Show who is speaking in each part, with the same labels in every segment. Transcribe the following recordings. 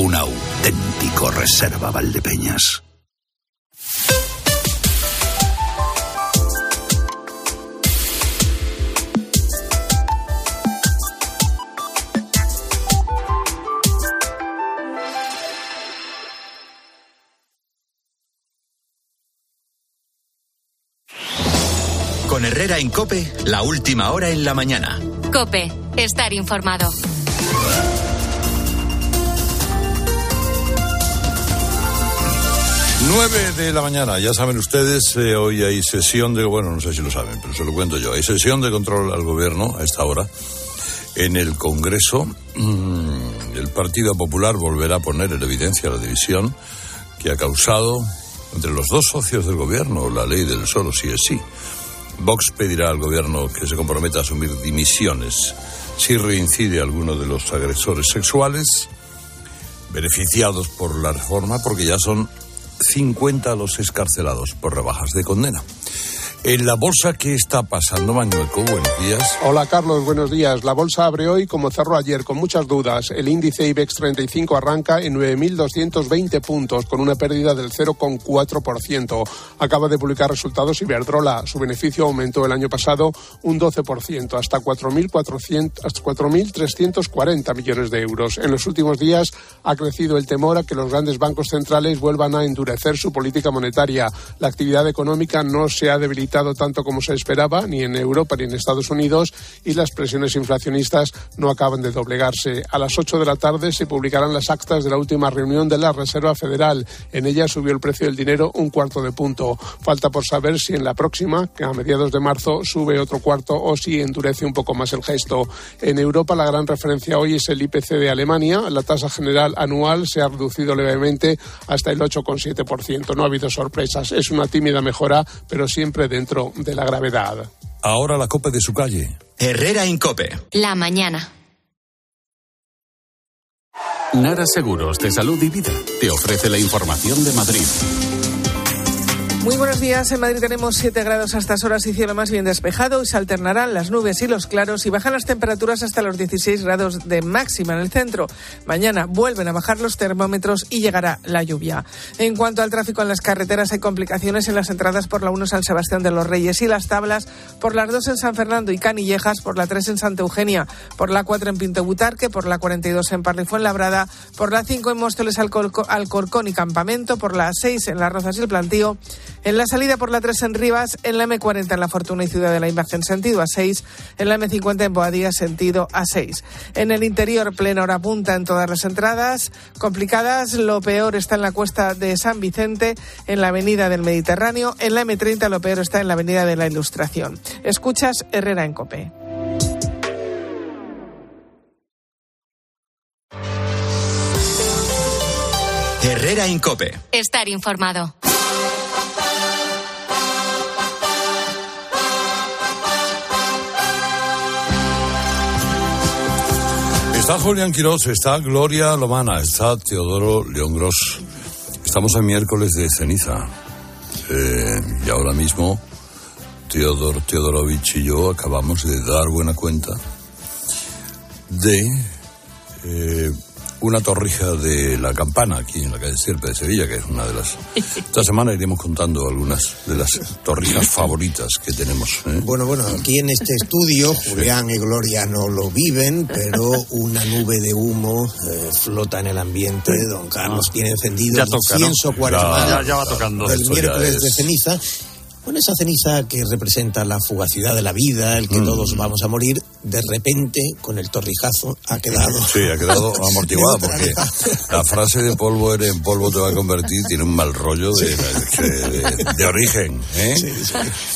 Speaker 1: un auténtico reserva Valdepeñas.
Speaker 2: Con Herrera en Cope, la última hora en la mañana.
Speaker 3: Cope, estar informado.
Speaker 4: 9 de la mañana, ya saben ustedes, eh, hoy hay sesión de, bueno, no sé si lo saben, pero se lo cuento yo, hay sesión de control al gobierno a esta hora en el Congreso. Mm, el Partido Popular volverá a poner en evidencia la división que ha causado entre los dos socios del gobierno la ley del solo sí es sí. Vox pedirá al gobierno que se comprometa a asumir dimisiones si reincide alguno de los agresores sexuales beneficiados por la reforma porque ya son 50 los escarcelados por rebajas de condena. En la bolsa, ¿qué está pasando, Manuelco? Buenos días.
Speaker 5: Hola, Carlos. Buenos días. La bolsa abre hoy como cerró ayer, con muchas dudas. El índice IBEX 35 arranca en 9.220 puntos, con una pérdida del 0,4%. Acaba de publicar resultados Iberdrola. Su beneficio aumentó el año pasado un 12%, hasta 4.340 millones de euros. En los últimos días ha crecido el temor a que los grandes bancos centrales vuelvan a endurecer su política monetaria. La actividad económica no se ha debilitado tanto como se esperaba, ni en Europa ni en Estados Unidos, y las presiones inflacionistas no acaban de doblegarse. A las 8 de la tarde se publicarán las actas de la última reunión de la Reserva Federal. En ella subió el precio del dinero un cuarto de punto. Falta por saber si en la próxima, que a mediados de marzo, sube otro cuarto o si endurece un poco más el gesto. En Europa la gran referencia hoy es el IPC de Alemania. La tasa general anual se ha reducido levemente hasta el 8,7%. No ha habido sorpresas. Es una tímida mejora, pero siempre de dentro de la gravedad.
Speaker 4: Ahora la copa de su calle.
Speaker 2: Herrera Incope.
Speaker 3: La mañana.
Speaker 6: Nara Seguros de Salud y Vida te ofrece la información de Madrid.
Speaker 7: Muy buenos días. En Madrid tenemos 7 grados a estas horas y cielo más bien despejado y se alternarán las nubes y los claros y bajan las temperaturas hasta los 16 grados de máxima en el centro. Mañana vuelven a bajar los termómetros y llegará la lluvia. En cuanto al tráfico en las carreteras, hay complicaciones en las entradas por la 1 San Sebastián de los Reyes y las tablas por las 2 en San Fernando y Canillejas, por la 3 en Santa Eugenia, por la 4 en Pinto Butarque, por la 42 en Parlifuenlabrada, por la 5 en Móstoles, Alcorcón y Campamento, por la 6 en Las Rozas y el Plantío, en la salida por la 3 en Rivas, en la M40 en La Fortuna y Ciudad de la Imagen sentido a 6, en la M50 en Boadía sentido a 6. En el interior, plena hora punta en todas las entradas. Complicadas, lo peor está en la cuesta de San Vicente, en la avenida del Mediterráneo. En la M30 lo peor está en la avenida de la Ilustración. Escuchas Herrera en Cope.
Speaker 2: Herrera Incope.
Speaker 3: Estar informado.
Speaker 4: Está Julián Quirós, está Gloria Lomana, está Teodoro León Gross. Estamos en miércoles de ceniza. Eh, y ahora mismo Teodor Teodorovich y yo acabamos de dar buena cuenta de eh, una torrija de la campana aquí en la calle Sierpe de Sevilla, que es una de las... Esta semana iremos contando algunas de las torrijas favoritas que tenemos. ¿eh?
Speaker 8: Bueno, bueno, aquí en este estudio Julián y Gloria no lo viven, pero una nube de humo eh, flota en el ambiente. Don Carlos tiene encendido
Speaker 9: Ya
Speaker 8: el
Speaker 9: toca, ¿no?
Speaker 8: incienso cuaresmal
Speaker 9: Ya- ya va tocando.
Speaker 8: del
Speaker 4: Eso ya
Speaker 8: miércoles
Speaker 4: es.
Speaker 8: de ceniza. Bueno, esa ceniza que representa la fugacidad de la vida, el que
Speaker 4: Mm.
Speaker 8: todos vamos a morir, de repente, con el torrijazo, ha quedado.
Speaker 4: Sí, ha quedado amortiguada porque la frase de polvo eres en polvo te va a convertir tiene un mal rollo de, de- de origen. ¿eh?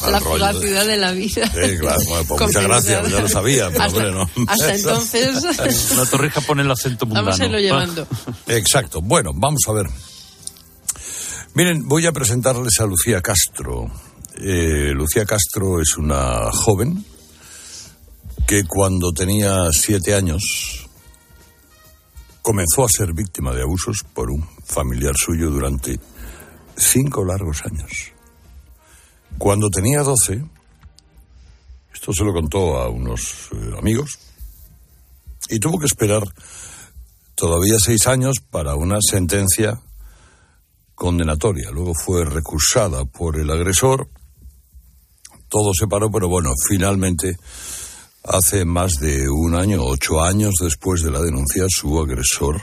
Speaker 4: Mal
Speaker 10: La
Speaker 4: rollo de-
Speaker 10: la vida.
Speaker 4: Sí, claro, bueno, pues muchas gracias, ya lo sabía, pero
Speaker 10: hasta,
Speaker 4: hombre, no.
Speaker 10: hasta entonces
Speaker 9: La torrija pone el acento mundano.
Speaker 10: vamos a irlo llevando.
Speaker 4: Exacto. Bueno, vamos a ver. Miren, voy a presentarles a Lucía Castro. Eh, Lucía Castro es una joven que cuando tenía siete años comenzó a ser víctima de abusos por un familiar suyo durante cinco largos años. Cuando tenía doce, esto se lo contó a unos eh, amigos, y tuvo que esperar todavía seis años para una sentencia condenatoria. Luego fue recursada por el agresor. Todo se paró, pero bueno, finalmente, hace más de un año, ocho años después de la denuncia, su agresor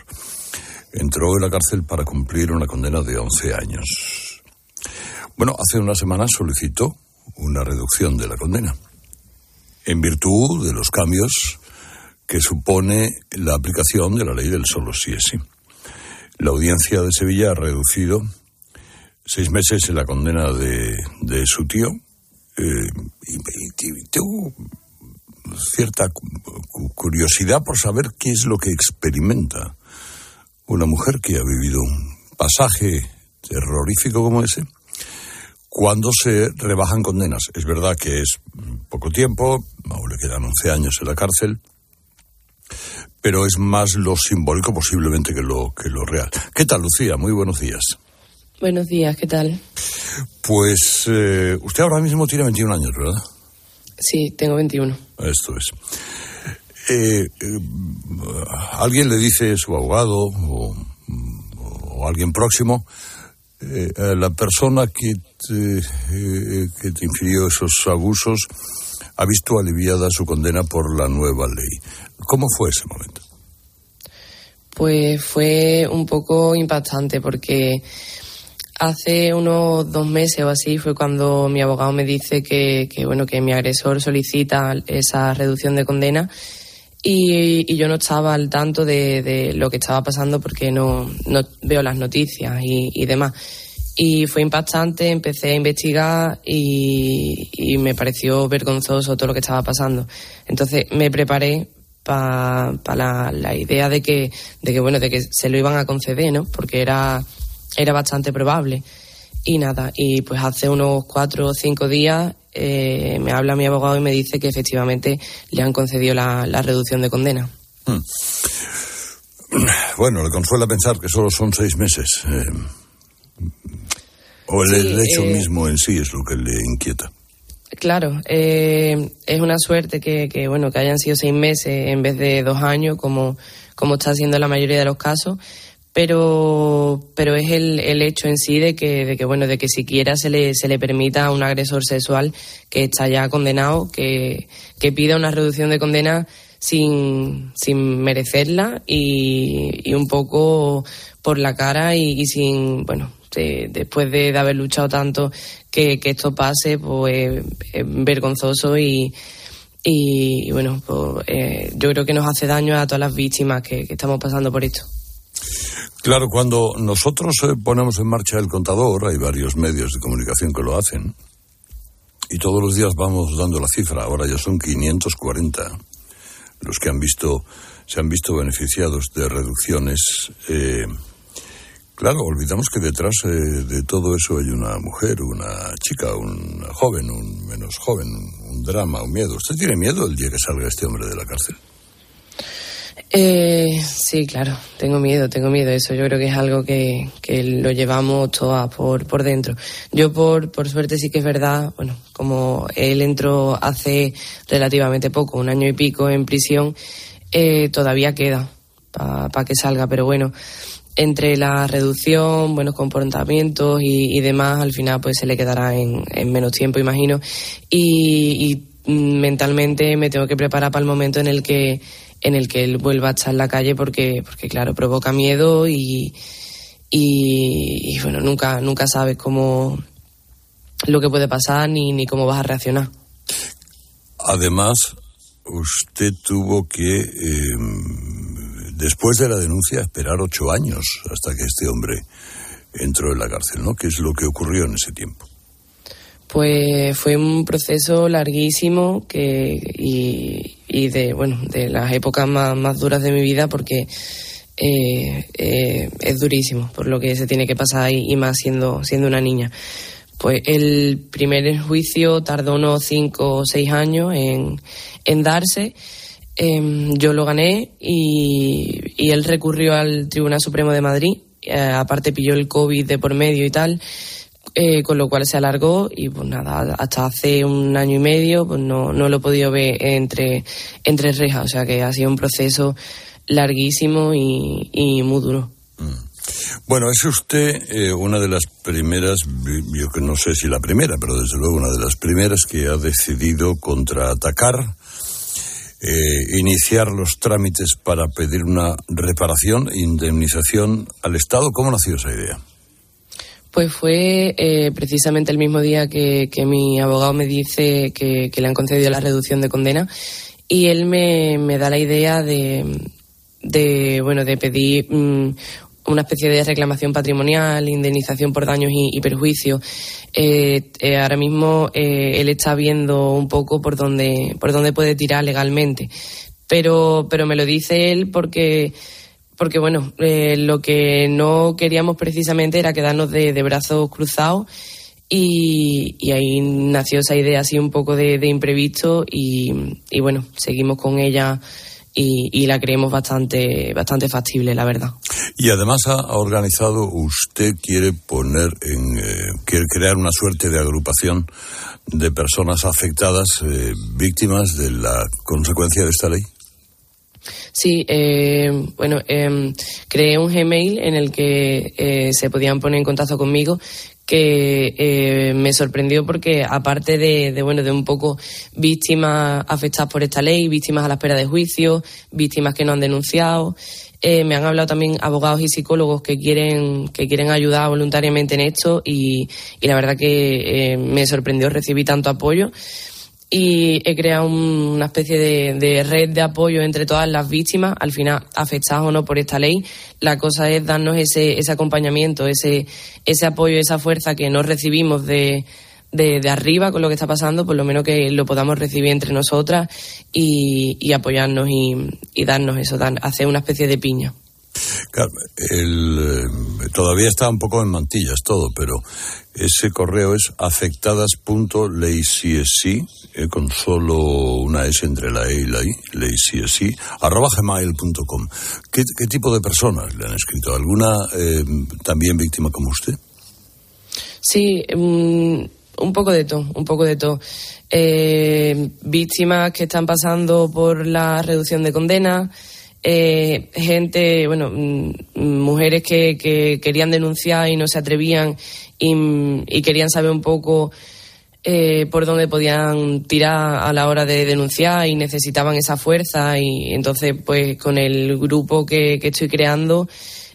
Speaker 4: entró en la cárcel para cumplir una condena de 11 años. Bueno, hace una semana solicitó una reducción de la condena, en virtud de los cambios que supone la aplicación de la ley del solo sí es sí. La audiencia de Sevilla ha reducido seis meses en la condena de, su tío eh, y, y cierta curiosidad por saber qué es lo que experimenta una mujer que ha vivido un pasaje terrorífico como ese cuando se rebajan condenas. Es verdad que es poco tiempo, aún le quedan 11 años en la cárcel, pero es más lo simbólico posiblemente que lo, que lo real. ¿Qué tal, Lucía? Muy buenos días.
Speaker 11: Buenos días, ¿qué tal?
Speaker 4: Pues eh, usted ahora mismo tiene 21 años, ¿verdad?
Speaker 11: Sí, tengo 21.
Speaker 4: Esto es. Eh, eh, alguien le dice su abogado o, o alguien próximo, eh, a la persona que te, que te infirió esos abusos ha visto aliviada su condena por la nueva ley. ¿Cómo fue ese momento?
Speaker 11: Pues fue un poco impactante porque hace unos dos meses o así fue cuando mi abogado me dice que, que bueno que mi agresor solicita esa reducción de condena y, y yo no estaba al tanto de, de, lo que estaba pasando porque no, no veo las noticias y, y, demás. Y fue impactante, empecé a investigar y, y me pareció vergonzoso todo lo que estaba pasando. Entonces me preparé para pa la, la, idea de que, de que, bueno, de que se lo iban a conceder, ¿no? Porque era, era bastante probable. Y nada, y pues hace unos cuatro o cinco días eh, me habla mi abogado y me dice que efectivamente le han concedido la, la reducción de condena.
Speaker 4: Hmm. Bueno, le consuela pensar que solo son seis meses. Eh, o el, sí, el hecho eh, mismo en sí es lo que le inquieta.
Speaker 11: Claro, es una suerte que, que, bueno que hayan sido seis meses en vez de dos años, como, como está siendo la mayoría de los casos pero pero es el, el hecho en sí de que, de que bueno de que siquiera se le, se le permita a un agresor sexual que está ya condenado que, que pida una reducción de condena sin, sin merecerla y, y un poco por la cara y, sin bueno de, después de, haber luchado tanto que, que esto pase pues es vergonzoso y y, bueno pues, eh, yo creo que nos hace daño a todas las víctimas que estamos pasando por esto
Speaker 4: Claro, cuando nosotros eh, ponemos en marcha el contador, hay varios medios de comunicación que lo hacen, y todos los días vamos dando la cifra, ahora ya son 540 los que han visto, se han visto beneficiados de reducciones. Eh, claro, olvidamos que detrás eh, de todo eso hay una mujer, una chica, un joven, un menos joven, un, un drama, un miedo. ¿Usted tiene miedo el día que salga este hombre de la cárcel?
Speaker 11: Eh, sí, claro, tengo miedo, tengo miedo. Eso yo creo que es algo que, que lo llevamos todas por, por dentro. Yo, por, por suerte, sí que es verdad, bueno, como él entró hace relativamente poco, un año y pico en prisión, eh, todavía queda para pa que salga, pero bueno, entre la reducción, buenos comportamientos y, y demás, al final pues se le quedará en, en menos tiempo, imagino. Y, y mentalmente me tengo que preparar para el momento en el que en el que él vuelva a estar en la calle porque, porque claro, provoca miedo y, y, y, bueno, nunca, nunca sabes cómo lo que puede pasar ni, ni cómo vas a reaccionar.
Speaker 4: Además, usted tuvo que, eh, después de la denuncia, esperar ocho años hasta que este hombre entró en la cárcel, ¿no? ¿Qué es lo que ocurrió en ese tiempo?
Speaker 11: Pues fue un proceso larguísimo que, y, y de, bueno, de las épocas más, más duras de mi vida porque eh, eh, es durísimo por lo que se tiene que pasar y, y, más siendo, siendo una niña. Pues el primer juicio tardó unos cinco o seis años en, en darse. Eh, yo lo gané y, y, él recurrió al Tribunal Supremo de Madrid. Eh, aparte pilló el COVID de por medio y tal eh, con lo cual se alargó y pues nada, hasta hace un año y medio pues no, no lo he podido ver entre, entre rejas, o sea que ha sido un proceso larguísimo y, y muy duro.
Speaker 4: Bueno, es usted eh, una de las primeras, yo que no sé si la primera, pero desde luego una de las primeras que ha decidido contraatacar, eh, iniciar los trámites para pedir una reparación, indemnización al Estado. ¿Cómo nació esa idea?
Speaker 11: Pues fue eh, precisamente el mismo día que, que, mi abogado me dice que, le han concedido la reducción de condena y él me, me da la idea de, de bueno de pedir mm, una especie de reclamación patrimonial, indemnización por daños y, y perjuicios. Eh, eh, ahora mismo eh, él está viendo un poco por dónde, por dónde puede tirar legalmente. Pero, pero me lo dice él porque, porque bueno, eh, lo que no queríamos precisamente era quedarnos de, de brazos cruzados. Y, y, ahí nació esa idea así un poco de, de imprevisto y, y bueno, seguimos con ella y, la creemos bastante, bastante factible, la verdad.
Speaker 4: Y además ha organizado, usted quiere poner en, eh, quiere crear una suerte de agrupación de personas afectadas, eh, víctimas de la consecuencia de esta ley.
Speaker 11: Sí, eh, bueno, eh, creé un Gmail en el que eh, se podían poner en contacto conmigo que eh, me sorprendió porque aparte de, de, bueno de un poco víctimas afectadas por esta ley, víctimas a la espera de juicio, víctimas que no han denunciado, eh, me han hablado también abogados y psicólogos que quieren que quieren ayudar voluntariamente en esto y, y la verdad que eh, me sorprendió recibir tanto apoyo y he creado un, una especie de, red de apoyo entre todas las víctimas, al final afectadas o no por esta ley. La cosa es darnos ese, ese acompañamiento, ese, ese apoyo, esa fuerza que no recibimos de, de, de, arriba con lo que está pasando, por lo menos que lo podamos recibir entre nosotras y, y apoyarnos y, y, darnos eso, dar, hacer una especie de piña.
Speaker 4: El, eh, todavía está un poco en mantillas todo, pero ese correo es afectadas.leycsc, eh, con solo una S entre la E y la I, leycsc, arroba gmail.com. ¿Qué, ¿Qué, tipo de personas le han escrito? ¿Alguna eh, también víctima como usted?
Speaker 11: Sí, um, un poco de todo, un poco de todo. Eh, víctimas que están pasando por la reducción de condena, eh, gente, bueno, mujeres que, que, querían denunciar y no se atrevían y, y querían saber un poco eh, por dónde podían tirar a la hora de denunciar y necesitaban esa fuerza y entonces pues con el grupo que estoy creando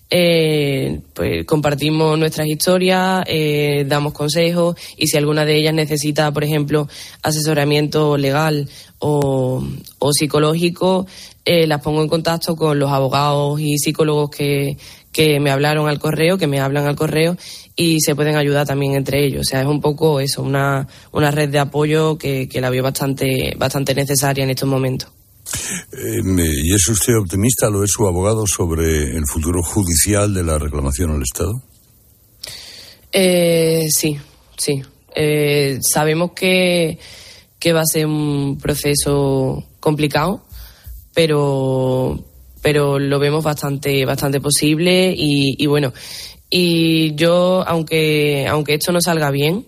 Speaker 11: eh, pues compartimos nuestras historias, eh, damos consejos y si alguna de ellas necesita, por ejemplo, asesoramiento legal o, psicológico, eh, las pongo en contacto con los abogados y psicólogos que, que me hablaron al correo, que me hablan al correo y se pueden ayudar también entre ellos. O sea, es un poco eso, una, una red de apoyo que, que la veo bastante, bastante necesaria en estos momentos.
Speaker 4: Eh, ¿Y es usted optimista, lo es su abogado, sobre el futuro judicial de la reclamación al Estado?
Speaker 11: Eh, sí, sí. Eh, sabemos que, que va a ser un proceso complicado, pero, pero lo vemos bastante, bastante posible y, y bueno, y yo, aunque, aunque esto no salga bien,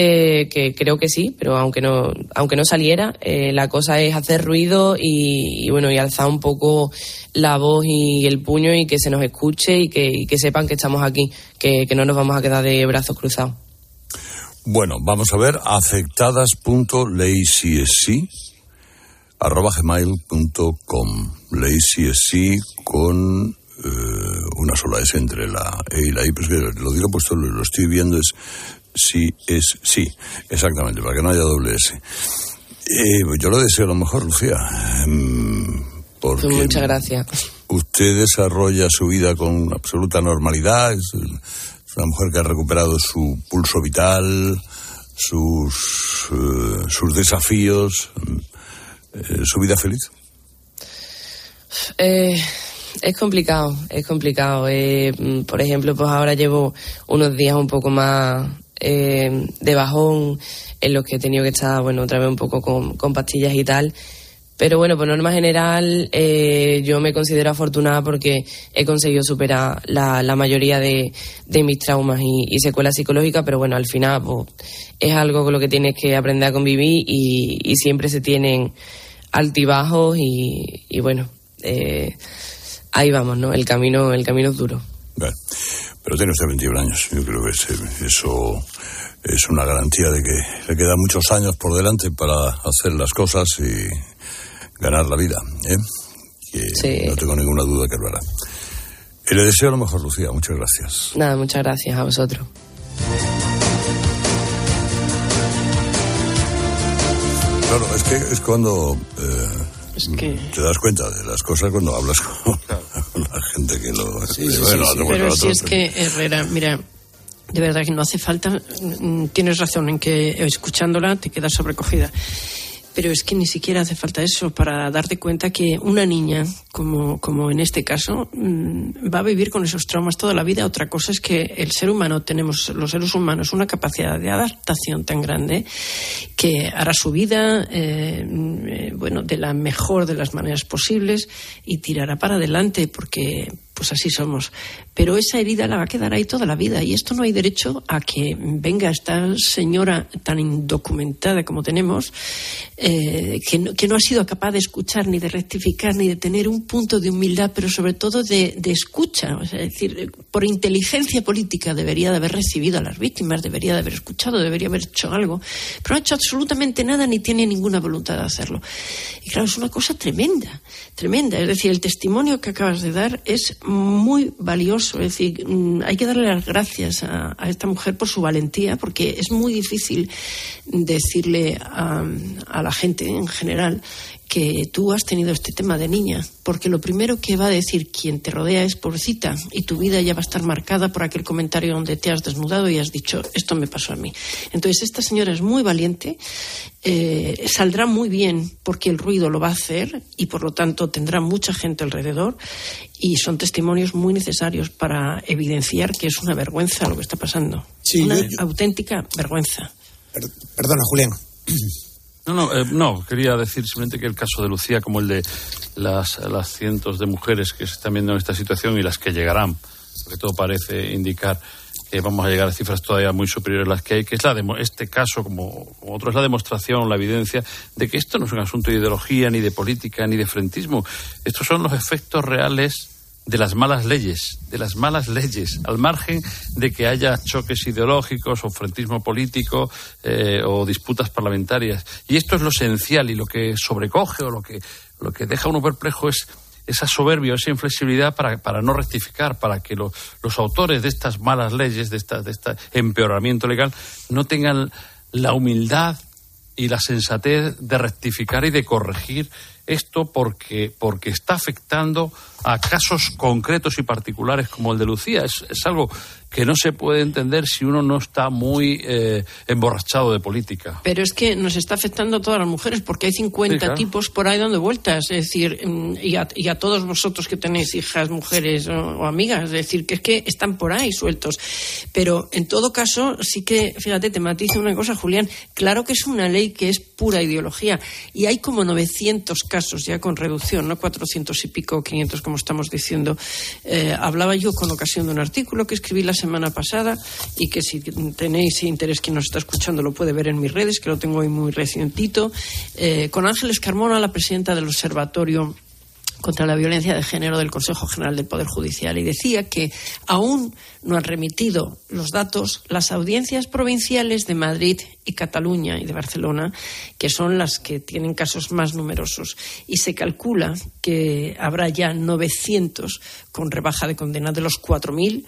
Speaker 11: eh, que creo que sí, pero aunque no, aunque no saliera, eh, la cosa es hacer ruido y, bueno, y alzar un poco la voz y el puño y que se nos escuche y que, que sepan que estamos aquí, que, que, no nos vamos a quedar de brazos cruzados.
Speaker 4: Bueno, vamos a ver, afectadas.leycsc arroba gmail.com leycsc con eh, una sola S entre la E y la I, pues lo digo puesto, lo estoy viendo, es sí es sí, exactamente, para que no haya doble S. Eh, yo le deseo lo mejor, Lucía.
Speaker 11: Porque pues Muchas gracias.
Speaker 4: Usted desarrolla su vida con absoluta normalidad, es, una mujer que ha recuperado su pulso vital, sus, uh, sus desafíos, eh, su vida feliz.
Speaker 11: Eh, es complicado, es complicado. Eh, por ejemplo, pues ahora llevo unos días un poco más eh, de bajón en los que he tenido que estar, bueno, otra vez un poco con, con pastillas y tal. Pero bueno, por norma general, eh, yo me considero afortunada porque he conseguido superar la, la mayoría de, de, mis traumas y, secuelas psicológicas, pero bueno, al final pues, es algo con lo que tienes que aprender a convivir y, siempre se tienen altibajos y, y bueno, eh, ahí vamos, ¿no? El camino, el camino es duro.
Speaker 4: Pero tiene usted 21 años. Yo creo que eso es una garantía de que le quedan muchos años por delante para hacer las cosas y ganar la vida. ¿eh? Que no tengo ninguna duda que lo hará. Y le deseo lo mejor, Lucía. Muchas gracias.
Speaker 11: Nada, muchas gracias a vosotros.
Speaker 4: Claro, es que es cuando eh, te das cuenta de las cosas cuando hablas con la gente que lo... bueno, hacemos
Speaker 10: Pero
Speaker 4: nosotros,
Speaker 10: si es que, Herrera, mira, de verdad que no hace falta. mm, Tienes razón en que escuchándola te quedas sobrecogida. Pero es que ni siquiera hace falta eso para darte cuenta que una niña, como, como en este caso, mm, va a vivir con esos traumas toda la vida. Otra cosa es que el ser humano, tenemos los seres humanos una capacidad de adaptación tan grande que hará su vida, eh, mm, eh, bueno, de la mejor de las maneras posibles y tirará para adelante porque pues así somos. Pero esa herida la va a quedar ahí toda la vida y esto no hay derecho a que venga esta señora tan indocumentada como tenemos, eh, que, no, ha sido capaz de escuchar ni de rectificar ni de tener un punto de humildad, pero sobre todo de, escucha. Es decir, por inteligencia política debería de haber recibido a las víctimas, debería de haber escuchado, debería haber hecho algo, pero no ha hecho absolutamente nada ni tiene ninguna voluntad de hacerlo. Y claro, es una cosa tremenda, tremenda. Es decir, el testimonio que acabas de dar es muy valioso. Es decir, mm, hay que darle las gracias a, esta mujer por su valentía, porque es muy difícil decirle a, a la gente en general que tú has tenido este tema de niña, porque lo primero que va a decir quien te rodea es pobrecita y tu vida ya va a estar marcada por aquel comentario donde te has desnudado y has dicho esto me pasó a mí. Entonces esta señora es muy valiente, eh, saldrá muy bien porque el ruido lo va a hacer y por lo tanto tendrá mucha gente alrededor y son testimonios muy necesarios para evidenciar que es una vergüenza lo que está pasando.
Speaker 8: Sí,
Speaker 10: una
Speaker 8: yo- yo-
Speaker 10: auténtica vergüenza.
Speaker 8: Perdona, Julián.
Speaker 9: No, no, eh, no, quería decir simplemente que el caso de Lucía, como el de las, cientos de mujeres que se están viendo en esta situación y las que llegarán, porque todo parece indicar que vamos a llegar a cifras todavía muy superiores a las que hay, que es la este caso, como, como otro, es la demostración, la evidencia de que esto no es un asunto de ideología, ni de política, ni de frentismo. Estos son los efectos reales de las malas leyes, de las malas leyes, al margen de que haya choques ideológicos o frentismo político eh, o disputas parlamentarias. Y esto es lo esencial y lo que sobrecoge o lo que, lo que deja uno perplejo es esa soberbia, esa inflexibilidad para, para no rectificar, para que lo- los autores de estas malas leyes, de esta- de este empeoramiento legal, no tengan la humildad y la sensatez de rectificar y de corregir esto porque, porque está afectando a casos concretos y particulares como el de Lucía. Es, es algo que no se puede entender si uno no está muy eh, emborrachado de política.
Speaker 10: Pero es que nos está afectando a todas las mujeres porque hay 50
Speaker 9: Sí, claro.
Speaker 10: tipos por ahí dando vueltas. Es decir, mm, y a, y a todos vosotros que tenéis hijas, mujeres o, o amigas. Es decir, que es que están por ahí sueltos. Pero en todo caso, sí que, fíjate, te matizo una cosa, Julián. Claro que es una ley que es pura ideología. Y hay como 900 casos ya con reducción, no 400 y pico, 500 como estamos diciendo. Eh, hablaba yo con ocasión de un artículo que escribí la semana pasada y que si tenéis interés quien nos está escuchando lo puede ver en mis redes, que lo tengo hoy muy recientito, eh, con Ángeles Carmona, la presidenta del Observatorio contra la violencia de género del Consejo General del Poder Judicial y decía que aún no han remitido los datos las audiencias provinciales de Madrid y Cataluña y de Barcelona, que son las que tienen casos más numerosos. Y se calcula que habrá ya 900 con rebaja de condena de los 4.000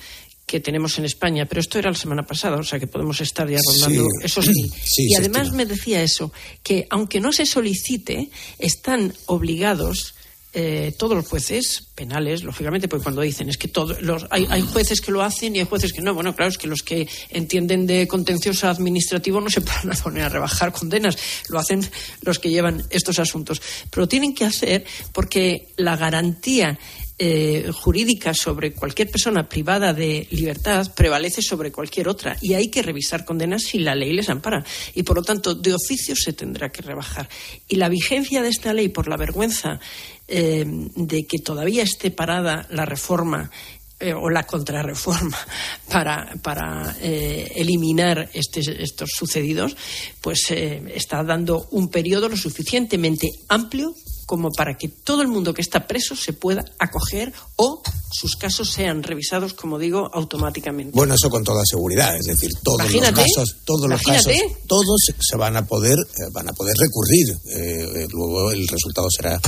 Speaker 10: que tenemos en España, pero esto era la semana pasada, o sea que podemos estar ya rondando
Speaker 8: Sí.
Speaker 10: esos mil.
Speaker 8: Sí,
Speaker 10: y además
Speaker 8: estima.
Speaker 10: me decía eso, que aunque no se solicite, están obligados eh, todos los jueces penales, lógicamente, porque cuando dicen es que todos los, hay, hay jueces que lo hacen y hay jueces que no. Bueno, claro, es que los que entienden de contencioso administrativo no se pueden poner a rebajar condenas, lo hacen los que llevan estos asuntos. Pero tienen que hacer porque la garantía eh, jurídica sobre cualquier persona privada de libertad prevalece sobre cualquier otra y hay que revisar condenas si la ley les ampara. Y por lo tanto de oficio se tendrá que rebajar. Y la vigencia de esta ley por la vergüenza eh, de que todavía esté parada la reforma eh, o la contrarreforma para, para eh, eliminar este- estos sucedidos, pues está dando un periodo lo suficientemente amplio como para que todo el mundo que está preso se pueda acoger o sus casos sean revisados, como digo, automáticamente.
Speaker 8: Bueno, eso con toda seguridad, es decir, todos
Speaker 10: Imagínate,
Speaker 8: los casos, todos los
Speaker 10: imagínate.
Speaker 8: casos, todos se van a poder, eh, van a poder recurrir. Eh, eh, luego el resultado será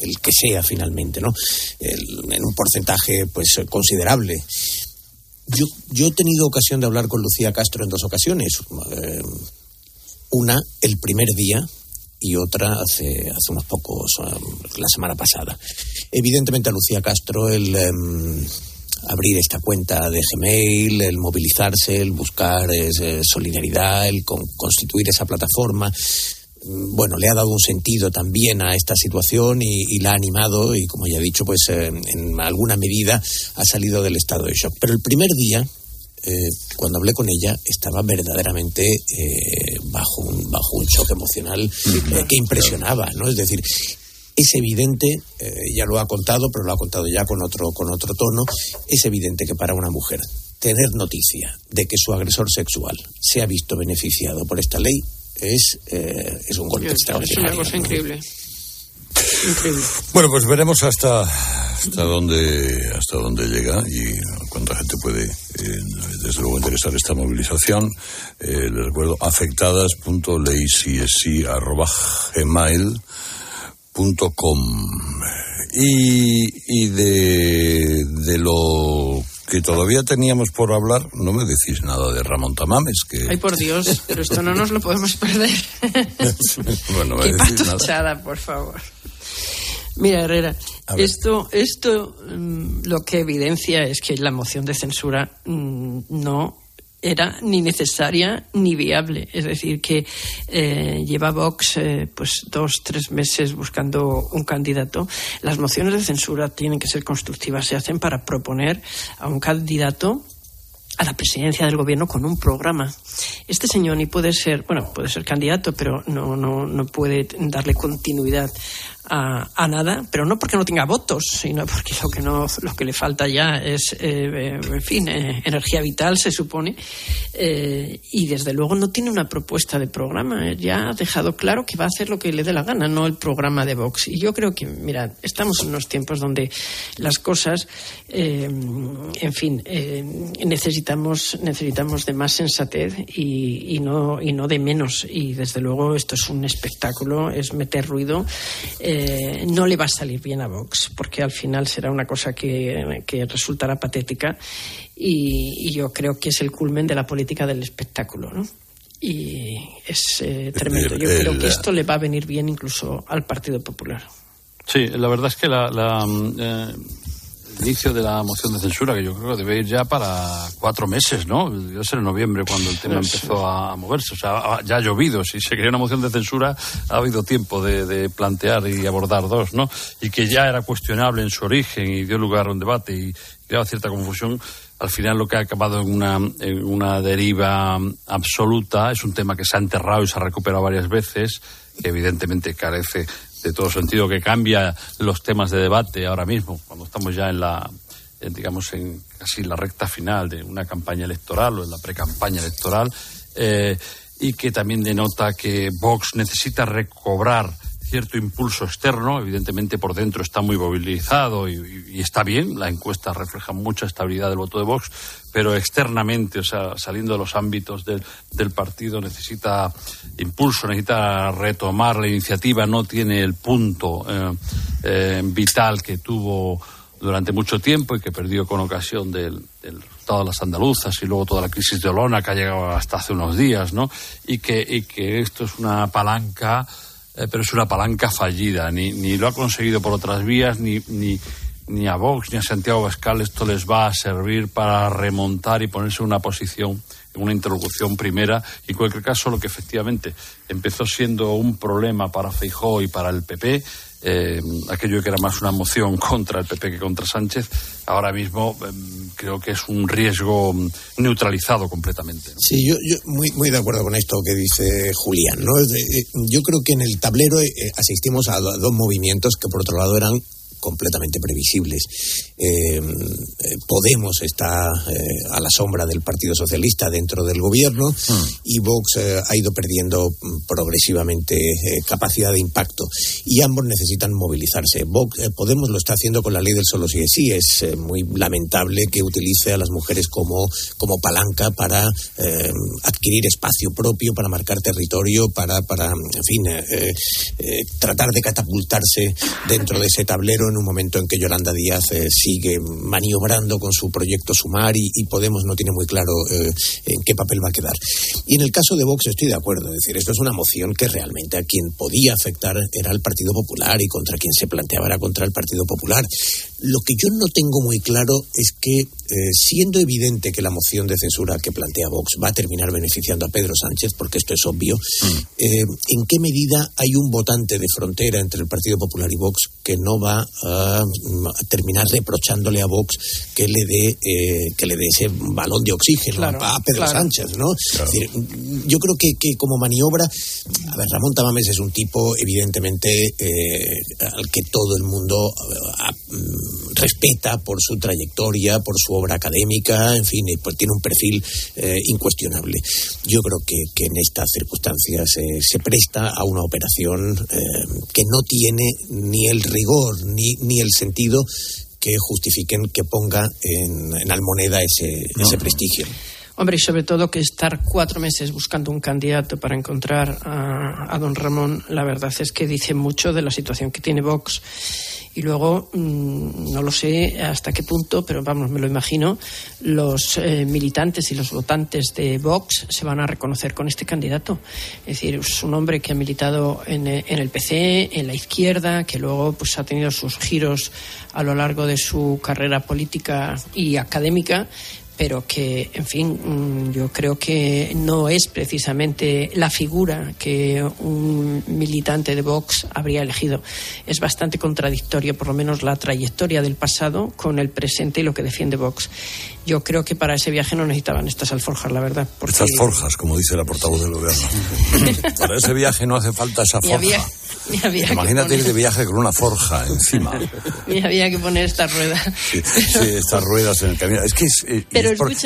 Speaker 8: el que sea finalmente, ¿no? El- en un porcentaje, pues, considerable. Yo, yo he tenido ocasión de hablar con Lucía Castro en dos ocasiones. Eh, una el primer día y otra hace, hace unos pocos, um, la semana pasada. Evidentemente a Lucía Castro el em, abrir esta cuenta de Gmail, el movilizarse, el buscar eh, solidaridad, el con- constituir esa plataforma, mm, bueno, le ha dado un sentido también a esta situación y, y la ha animado y, como ya he dicho, pues eh, en alguna medida ha salido del estado de shock. Pero el primer día, eh, cuando hablé con ella, estaba verdaderamente eh, bajo, un, bajo un shock emocional eh, que impresionaba, ¿no? Es decir, es evidente, eh, ya lo ha contado, pero lo ha contado ya con otro, con otro tono, es evidente que para una mujer tener noticia de que su agresor sexual se ha visto beneficiado por esta ley es, eh, es un golpe
Speaker 10: Es una
Speaker 8: extraordinario.
Speaker 10: cosa
Speaker 8: ¿no?
Speaker 10: increíble.
Speaker 4: Bueno, pues veremos hasta hasta dónde hasta dónde llega y cuánta gente puede, desde luego, interesar esta movilización. Eh, les recuerdo afectadas.leycsc.gmail.com y, y de, de lo que todavía teníamos por hablar, no me decís nada de Ramón Tamames, que...
Speaker 10: Ay, por Dios, pero esto no nos lo podemos perder.
Speaker 4: bueno, no
Speaker 10: Qué
Speaker 4: me decís nada.
Speaker 10: patochada, por favor. Mira, Herrera, esto, esto mm, lo que evidencia es que la moción de censura mm, no era ni necesaria ni viable. Es decir, que eh, lleva Vox eh, pues dos, tres meses buscando un candidato. Las mociones de censura tienen que ser constructivas. Se hacen para proponer a un candidato a la presidencia del gobierno con un programa. Este señor ni puede ser, bueno, puede ser candidato, pero no, no, no puede darle continuidad a, a nada, pero no porque no tenga votos, sino porque lo que no, lo que le falta ya es, eh, en fin, eh, energía vital, se supone, eh, y desde luego no tiene una propuesta de programa. Ya ha dejado claro que va a hacer lo que le dé la gana, no el programa de Vox. Y yo creo que, mira, estamos en unos tiempos donde las cosas, eh, en fin, eh, necesitamos necesitamos de más sensatez y, y no y no de menos. Y desde luego esto es un espectáculo, es meter ruido. Eh, no le va a salir bien a Vox, porque al final será una cosa que, que resultará patética. Y, y yo creo que es el culmen de la política del espectáculo, ¿no? Y es eh, tremendo. Yo creo que esto le va a venir bien incluso al Partido Popular.
Speaker 9: Sí, la verdad es que la, la, mm, eh, inicio de la moción de censura, que yo creo que debe ir ya para cuatro meses, ¿no? Debe ser en noviembre cuando el tema empezó a moverse. O sea, ya ha llovido. Si se quería una moción de censura, ha habido tiempo de, de plantear y abordar dos, ¿no? Y que ya era cuestionable en su origen y dio lugar a un debate y creaba cierta confusión. Al final lo que ha acabado en una, en una deriva absoluta es un tema que se ha enterrado y se ha recuperado varias veces, que evidentemente carece de todo sentido, que cambia los temas de debate ahora mismo, cuando estamos ya en la, digamos, en casi la recta final de una campaña electoral o en la pre-campaña electoral, eh, y que también denota que Vox necesita recobrar cierto impulso externo, evidentemente por dentro está muy movilizado y, está bien, la encuesta refleja mucha estabilidad del voto de Vox, pero externamente, o sea, saliendo de los ámbitos del, del partido, necesita impulso, necesita retomar la iniciativa, no tiene el punto eh, eh, vital que tuvo durante mucho tiempo y que perdió con ocasión del, del resultado de las andaluzas y luego toda la crisis de Olona que ha llegado hasta hace unos días, ¿no? Y que, y que esto es una palanca, eh, pero es una palanca fallida, ni, ni lo ha conseguido por otras vías, ni, ni, ni a Vox ni a Santiago Bascal esto les va a servir para remontar y ponerse en una posición, una interlocución primera. Y en cualquier caso, lo que efectivamente empezó siendo un problema para Feijó y para el PP, eh, aquello que era más una moción contra el PP que contra Sánchez, ahora mismo eh, creo que es un riesgo mm, neutralizado completamente.
Speaker 8: Sí, yo, yo muy, muy de acuerdo con esto que dice Julián. ¿no? Eh, yo creo que en el tablero eh, asistimos a dos movimientos que por otro lado eran completamente previsibles. Eh, Podemos está a la sombra del Partido Socialista dentro del gobierno hmm. y Vox ha ido perdiendo mm, progresivamente capacidad de impacto y ambos necesitan movilizarse. Vox, Podemos lo está haciendo con la ley del solo sí es sí. Es muy lamentable que utilice a las mujeres como, como palanca para adquirir espacio propio, para marcar territorio, para, para en fin, tratar de catapultarse dentro de ese tablero en un momento en que Yolanda Díaz eh, sigue maniobrando con su proyecto Sumar y, Podemos no tiene muy claro eh, en qué papel va a quedar. Y en el caso de Vox estoy de acuerdo, es decir, esto es una moción que realmente a quien podía afectar era el Partido Popular y contra quien se planteaba era contra el Partido Popular. Lo que yo no tengo muy claro es que, eh, siendo evidente que la moción de censura que plantea Vox va a terminar beneficiando a Pedro Sánchez, porque esto es obvio, mm. ¿en qué medida hay un votante de frontera entre el Partido Popular y Vox que no va a, terminar reprochándole a Vox que le dé eh, que le dé ese balón de oxígeno a Pedro Sánchez, ¿no? yo creo que, que, como maniobra, a ver, Ramón Tamames es un tipo evidentemente eh, al que todo el mundo eh, mm, respeta por su trayectoria, por su obra académica, en fin, pues tiene un perfil incuestionable. Yo creo que, que en estas circunstancias se presta a una operación que no tiene ni el rigor ni, ni el sentido que justifiquen que ponga en, almoneda ese, ese prestigio.
Speaker 10: Hombre, y sobre todo que estar cuatro meses buscando un candidato para encontrar a, a, don Ramón, la verdad es que dice mucho de la situación que tiene Vox y luego, mm, no lo sé hasta qué punto, pero vamos, me lo imagino, los eh, militantes y los votantes de Vox se van a reconocer con este candidato. Es decir, es un hombre que ha militado en, eh, en el PC, en la izquierda, que luego pues, ha tenido sus giros a lo largo de su carrera política y académica, pero que, en fin, mm, yo creo que no es precisamente la figura que un militante de Vox habría elegido. Es bastante contradictorio, por lo menos la trayectoria del pasado con el presente y lo que defiende Vox. Yo creo que para ese viaje no necesitaban estas alforjas, la verdad.
Speaker 4: Estas forjas, como dice la portavoz del gobierno. para ese viaje no hace falta esa forja. Imagínate ir de viaje con una forja encima.
Speaker 10: Y había que poner esta rueda.
Speaker 4: Sí, estas ruedas en el camino. Es que es, eh,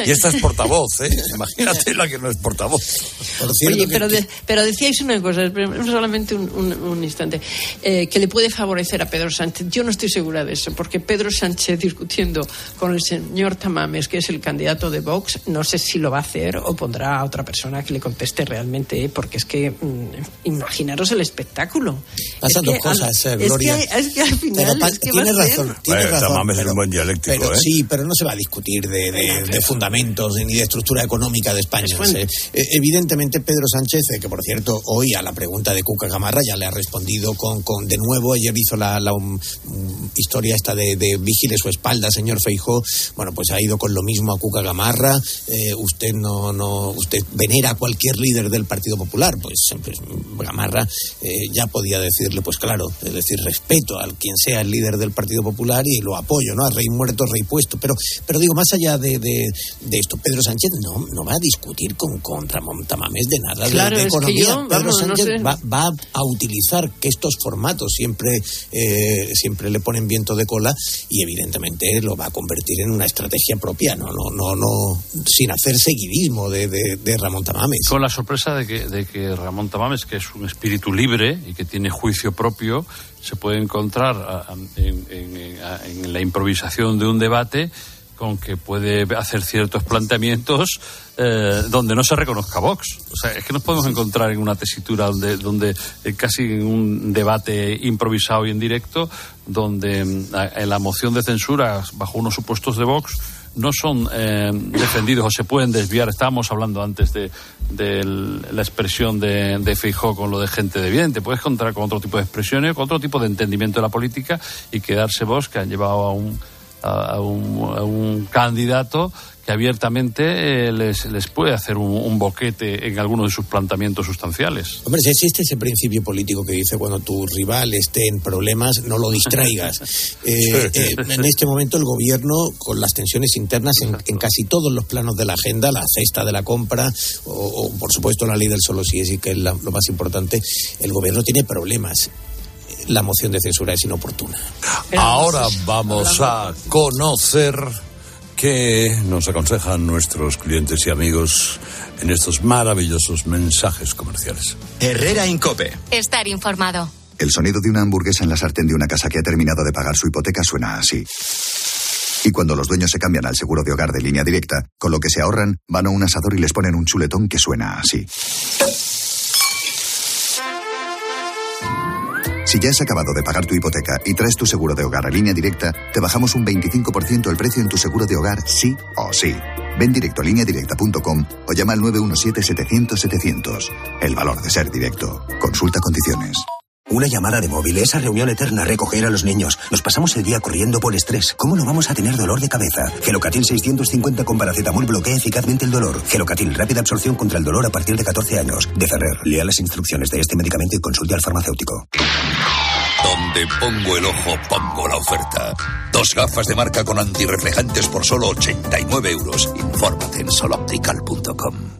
Speaker 4: y, esta es portavoz, ¿eh? Imagínate la que no es portavoz.
Speaker 10: Oye, pero, pero decíais una cosa, solamente un, instante, eh, que le puede favorecer a Pedro Sánchez. Yo no estoy segura de eso, porque Pedro Sánchez discutiendo con el señor Tamames, que es el candidato de Vox, no sé si lo va a hacer o pondrá a otra persona que le conteste realmente, porque es que mm, imaginaros el espectáculo.
Speaker 8: Pasan dos cosas, eh, Gloria.
Speaker 10: Es que, al final.
Speaker 8: tiene razón. Tiene razón
Speaker 4: pero, un buen dialéctico, ¿eh?
Speaker 8: Sí, pero no se va a discutir de, de, fundamentos ni de estructura económica de España. Eh, evidentemente, Pedro Sánchez, que por cierto, hoy a la pregunta de Cuca Gamarra ya le ha respondido con, con de nuevo. Ayer hizo la, la historia esta de, de vigile su espalda, señor Feijó. Bueno, pues ha ido con lo mismo a Cuca Gamarra. usted no, no, usted venera a cualquier líder del Partido Popular. Pues, pues Gamarra ya podía decirle, pues claro, es decir, respeto al quien sea el líder del Partido Popular y lo apoyo, ¿no? A rey muerto, rey puesto. Pero, pero digo, más allá de, de, esto, Pedro Sánchez no, no va a discutir con, con Ramón Tamames de nada de, economía. Pedro Sánchez va, va, a utilizar que estos formatos siempre, eh, siempre le ponen viento de cola y evidentemente lo va a convertir en una estrategia propia, no, no, no, no sin hacer seguidismo de, de, Ramón Tamames.
Speaker 9: Con la sorpresa de que, de que Ramón Tamames, que es un espíritu libre y que tiene juicio propio, se puede encontrar en, la improvisación de un debate con que puede hacer ciertos planteamientos eh, donde no se reconozca Vox. O sea, es que nos podemos encontrar en una tesitura donde, donde eh, casi en un debate improvisado y en directo, donde mm, en la moción de censura, bajo unos supuestos de Vox, no son eh, defendidos o se pueden desviar. Estábamos hablando antes de, la expresión de, de con lo de gente de bien. Te puedes encontrar con otro tipo de expresiones, con otro tipo de entendimiento de la política y quedarse vos que han llevado a un candidato abiertamente eh, les, les, puede hacer un, boquete en alguno de sus planteamientos sustanciales.
Speaker 8: Hombre, si existe ese principio político que dice cuando tu rival esté en problemas, no lo distraigas. Eh, eh, en este momento el gobierno, con las tensiones internas en, casi todos los planos de la agenda, la cesta de la compra o, por supuesto la ley del solo si es que es lo más importante, el gobierno tiene problemas la moción de censura es inoportuna.
Speaker 4: Ahora vamos a conocer qué nos aconsejan nuestros clientes y amigos en estos maravillosos mensajes comerciales.
Speaker 2: Herrera Incope.
Speaker 3: Estar informado.
Speaker 1: El sonido de una hamburguesa en la sartén de una casa que ha terminado de pagar su hipoteca suena así. Y cuando los dueños se cambian al seguro de hogar de línea directa, con lo que se ahorran, van a un asador y les ponen un chuletón que suena así. Si ya has acabado de pagar tu hipoteca y traes tu seguro de hogar a línea directa, te bajamos un 25% el precio en tu seguro de hogar, sí o sí. Ven directo a lineadirecta.com o llama al 917-700-700. El valor de ser directo. Consulta condiciones.
Speaker 12: Una llamada de móvil, esa reunión eterna, recoger a los niños. Nos pasamos el día corriendo por estrés. ¿Cómo no vamos a tener dolor de cabeza? Gelocatil 650 con paracetamol bloquea eficazmente el dolor. Gelocatil, rápida absorción contra el dolor a partir de 14 años. De Ferrer, lea las instrucciones de este medicamento y consulte al farmacéutico.
Speaker 1: Donde pongo el ojo, pongo la oferta. Dos gafas de marca con antirreflejantes por solo 89 euros. Infórmate en soloptical.com.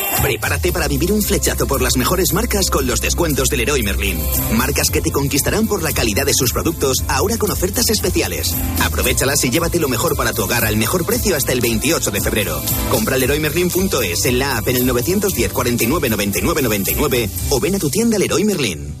Speaker 13: Prepárate para vivir un flechazo por las mejores marcas con los descuentos del Leroy Merlin. Marcas que te conquistarán por la calidad de sus productos, ahora con ofertas especiales. Aprovechalas y llévate lo mejor para tu hogar al mejor precio hasta el 28 de febrero. Compra leroymerlin.es en la app en el 910 49 99 99 o ven a tu tienda Leroy Merlin.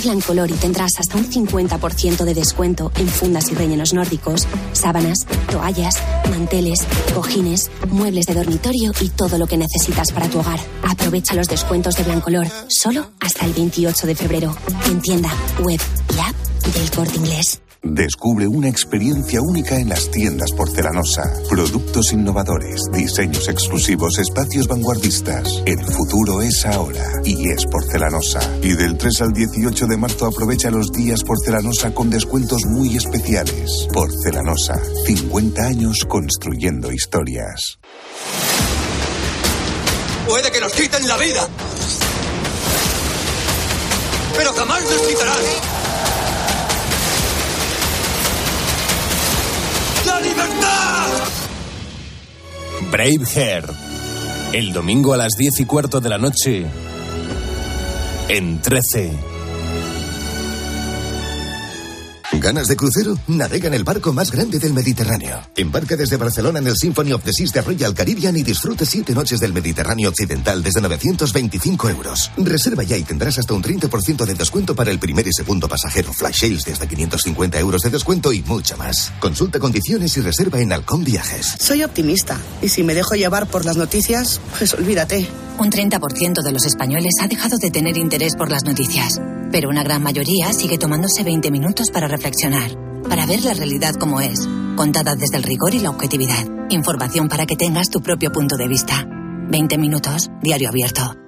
Speaker 14: Blancolor y tendrás hasta un 50% de descuento en fundas y rellenos nórdicos, sábanas, toallas, manteles, cojines, muebles de dormitorio y todo lo que necesitas para tu hogar. Aprovecha los descuentos de Blancolor solo hasta el 28 de febrero. En tienda, web y app del corte inglés.
Speaker 15: Descubre una experiencia única en las tiendas porcelanosa. Productos innovadores, diseños exclusivos, espacios vanguardistas. El futuro es ahora y es porcelanosa. Y del 3 al 18 de marzo aprovecha los días porcelanosa con descuentos muy especiales. Porcelanosa, 50 años construyendo historias.
Speaker 16: Puede que nos quiten la vida, pero jamás nos quitarán ¡La libertad!
Speaker 17: Brave Hair. El domingo a las diez y cuarto de la noche. En 13.
Speaker 18: ¿Ganas de crucero? Navega en el barco más grande del Mediterráneo. Embarca desde Barcelona en el Symphony of the Seas de Royal Caribbean y disfrute siete noches del Mediterráneo Occidental desde 925 euros. Reserva ya y tendrás hasta un 30% de descuento para el primer y segundo pasajero. Flash sales de hasta 550 euros de descuento y mucho más. Consulta condiciones y reserva en Halcón Viajes.
Speaker 19: Soy optimista y si me dejo llevar por las noticias, pues olvídate.
Speaker 20: Un 30% de los españoles ha dejado de tener interés por las noticias, pero una gran mayoría sigue tomándose 20 minutos para reflexionar, para ver la realidad como es, contada desde el rigor y la objetividad. Información para que tengas tu propio punto de vista. 20 minutos, diario abierto.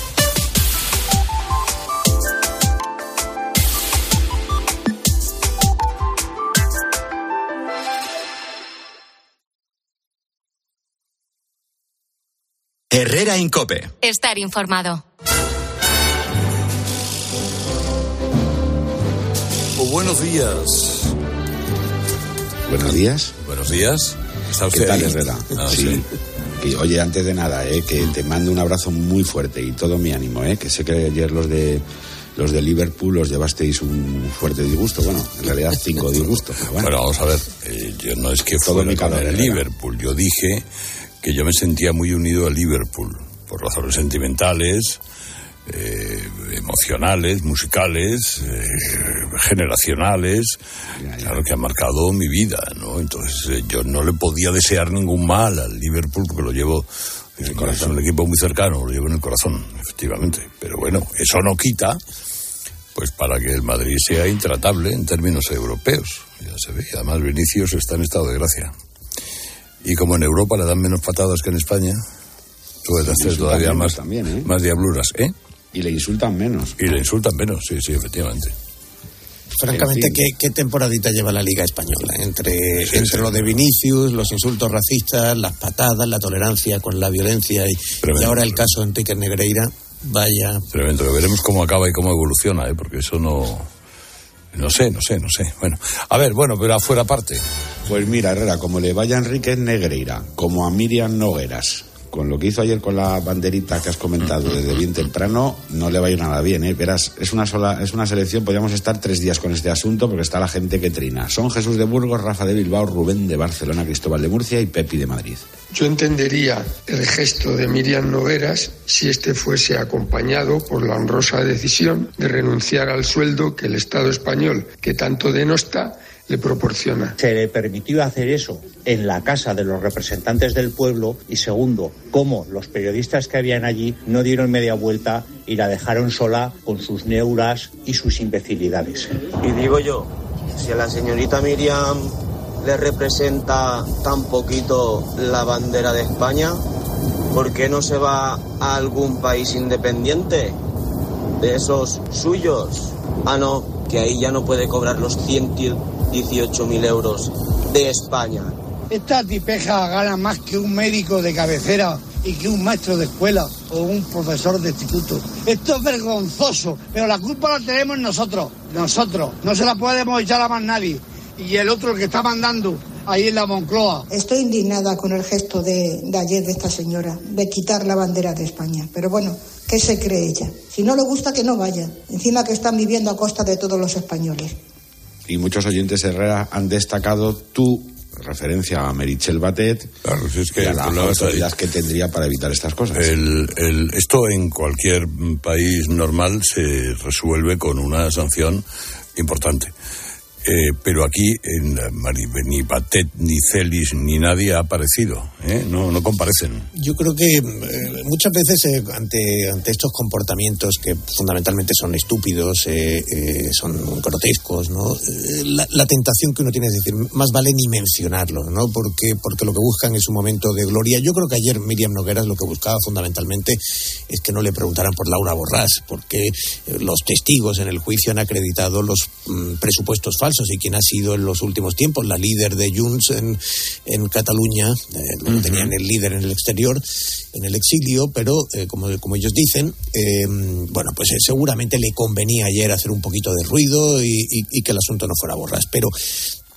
Speaker 2: Herrera Incope.
Speaker 3: Estar informado.
Speaker 4: Oh, buenos días.
Speaker 21: Buenos días.
Speaker 4: Buenos días. ¿Está
Speaker 21: ¿Qué tal,
Speaker 4: ahí?
Speaker 21: Herrera?
Speaker 4: Ah,
Speaker 21: sí.
Speaker 4: sí.
Speaker 21: Y, oye, antes de nada, eh, que te mando un abrazo muy fuerte y todo mi ánimo, eh, que sé que ayer los de los de Liverpool os llevasteis un fuerte disgusto. Bueno, en realidad cinco disgustos. pero bueno.
Speaker 4: Bueno, vamos a ver. eh, yo no es que
Speaker 21: Todo
Speaker 4: fuera
Speaker 21: mi
Speaker 4: con
Speaker 21: calor,
Speaker 4: el. Liverpool. Yo dije que yo me sentía muy unido a Liverpool por razones sentimentales, eh, emocionales, musicales, eh, generacionales, claro que ha marcado mi vida, ¿no? Entonces eh, yo no le podía desear ningún mal al Liverpool porque lo llevo en el corazón, un equipo muy cercano, lo llevo en el corazón, efectivamente. Pero bueno, eso no quita, pues para que el Madrid sea intratable en términos europeos, ya se ve. Además Vinicius está en estado de gracia. Y como en Europa le dan menos patadas que en España, puede hacer todavía más,
Speaker 21: también, ¿eh?
Speaker 4: más diabluras, ¿eh?
Speaker 21: Y le insultan menos.
Speaker 4: Y le insultan menos, sí, sí, efectivamente.
Speaker 8: Francamente,
Speaker 21: En fin.
Speaker 8: ¿qué, qué temporadita lleva la Liga Española? Entre, entre lo de Vinicius, los insultos racistas, las patadas, la tolerancia con la violencia y, y ahora el caso de Enrique Negreira, vaya.
Speaker 4: Tremendo, veremos cómo acaba y cómo evoluciona, ¿eh? porque eso no. No sé, no sé, no sé. Bueno, a ver, bueno, pero afuera aparte.
Speaker 21: Pues mira, Herrera, como le vaya a Enrique Negreira, como a Miriam Nogueras, con lo que hizo ayer con la banderita que has comentado desde bien temprano, no le va a ir nada bien, ¿eh? Verás, es una sola, es una selección, podríamos estar tres días con este asunto porque está la gente que trina. Son Jesús de Burgos, Rafa de Bilbao, Rubén de Barcelona, Cristóbal de Murcia y Pepi de Madrid.
Speaker 22: Yo entendería el gesto de Miriam Nogueras si este fuese acompañado por la honrosa decisión de renunciar al sueldo que el Estado español, que tanto denosta, le proporciona.
Speaker 19: Se le permitió hacer eso en la casa de los representantes del pueblo y segundo, cómo los periodistas que habían allí no dieron media vuelta y la dejaron sola con sus neuras y sus imbecilidades.
Speaker 23: Y digo yo, si a la señorita Miriam le representa tan poquito la bandera de España, ¿por qué no se va a algún país independiente de esos suyos? Ah, no, que ahí ya no puede cobrar los 118.000 euros de España.
Speaker 24: Esta tipeja gana más que un médico de cabecera y que un maestro de escuela o un profesor de instituto. Esto es vergonzoso, pero la culpa la tenemos nosotros, nosotros. No se la podemos echar a más nadie. Y el otro el que está mandando ahí en la Moncloa.
Speaker 25: Estoy indignada con el gesto de, de ayer de esta señora, de quitar la bandera de España. Pero bueno, ¿qué se cree ella? Si no le gusta, que no vaya. Encima que están viviendo a costa de todos los españoles.
Speaker 21: Y muchos oyentes Herrera han destacado tu referencia a Merichel Batet
Speaker 4: Claro, si es que
Speaker 21: y a la autoridad que tendría para evitar estas cosas.
Speaker 4: El, el- esto en cualquier país normal se resuelve con una sanción importante. Eh, pero aquí ni Batet, ni Celis, ni nadie ha aparecido. ¿eh? No, no comparecen.
Speaker 8: Yo creo que eh, muchas veces eh, ante, ante estos comportamientos que fundamentalmente son estúpidos, son grotescos, ¿no? La, tentación que uno tiene es decir, más vale ni mencionarlo, ¿no? Porque, porque lo que buscan es un momento de gloria. Yo creo que ayer Miriam Nogueras lo que buscaba fundamentalmente es que no le preguntaran por Laura Borrás, porque los testigos en el juicio han acreditado los mm, presupuestos falsos y quien ha sido en los últimos tiempos la líder de Junts en, en Cataluña, eh, tenían el líder en el exterior, en el exilio, pero eh, como, como ellos dicen, eh, bueno, pues eh, seguramente le convenía ayer hacer un poquito de ruido y, y- y que el asunto no fuera borras. Pero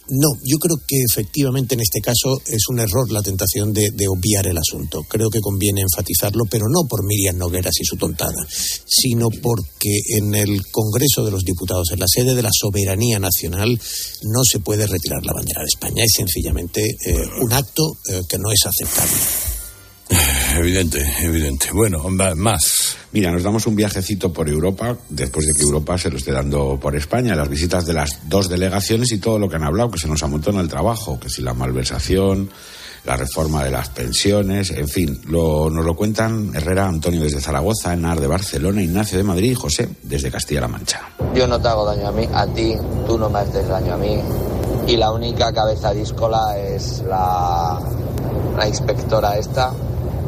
Speaker 8: no, yo creo que efectivamente en este caso es un error la tentación de, obviar el asunto. Creo que conviene enfatizarlo, pero no por Miriam Nogueras y su tontada, sino porque en el Congreso de los Diputados, en la sede de la soberanía nacional, no se puede retirar la bandera de España. Es sencillamente eh, un acto eh, que no es aceptable.
Speaker 4: Evidente, evidente. Bueno, más.
Speaker 21: Mira, nos damos un viajecito por Europa, después de que Europa se lo esté dando por España, las visitas de las dos delegaciones y todo lo que han hablado, que se nos amontona el trabajo, que si la malversación, la reforma de las pensiones, en fin, lo, nos lo cuentan Herrera Antonio desde Zaragoza, Enar de Barcelona, Ignacio de Madrid y José desde Castilla-La Mancha.
Speaker 23: Yo no te hago daño a mí, a ti, tú no me haces daño a mí. Y la única cabeza díscola es la, la inspectora esta.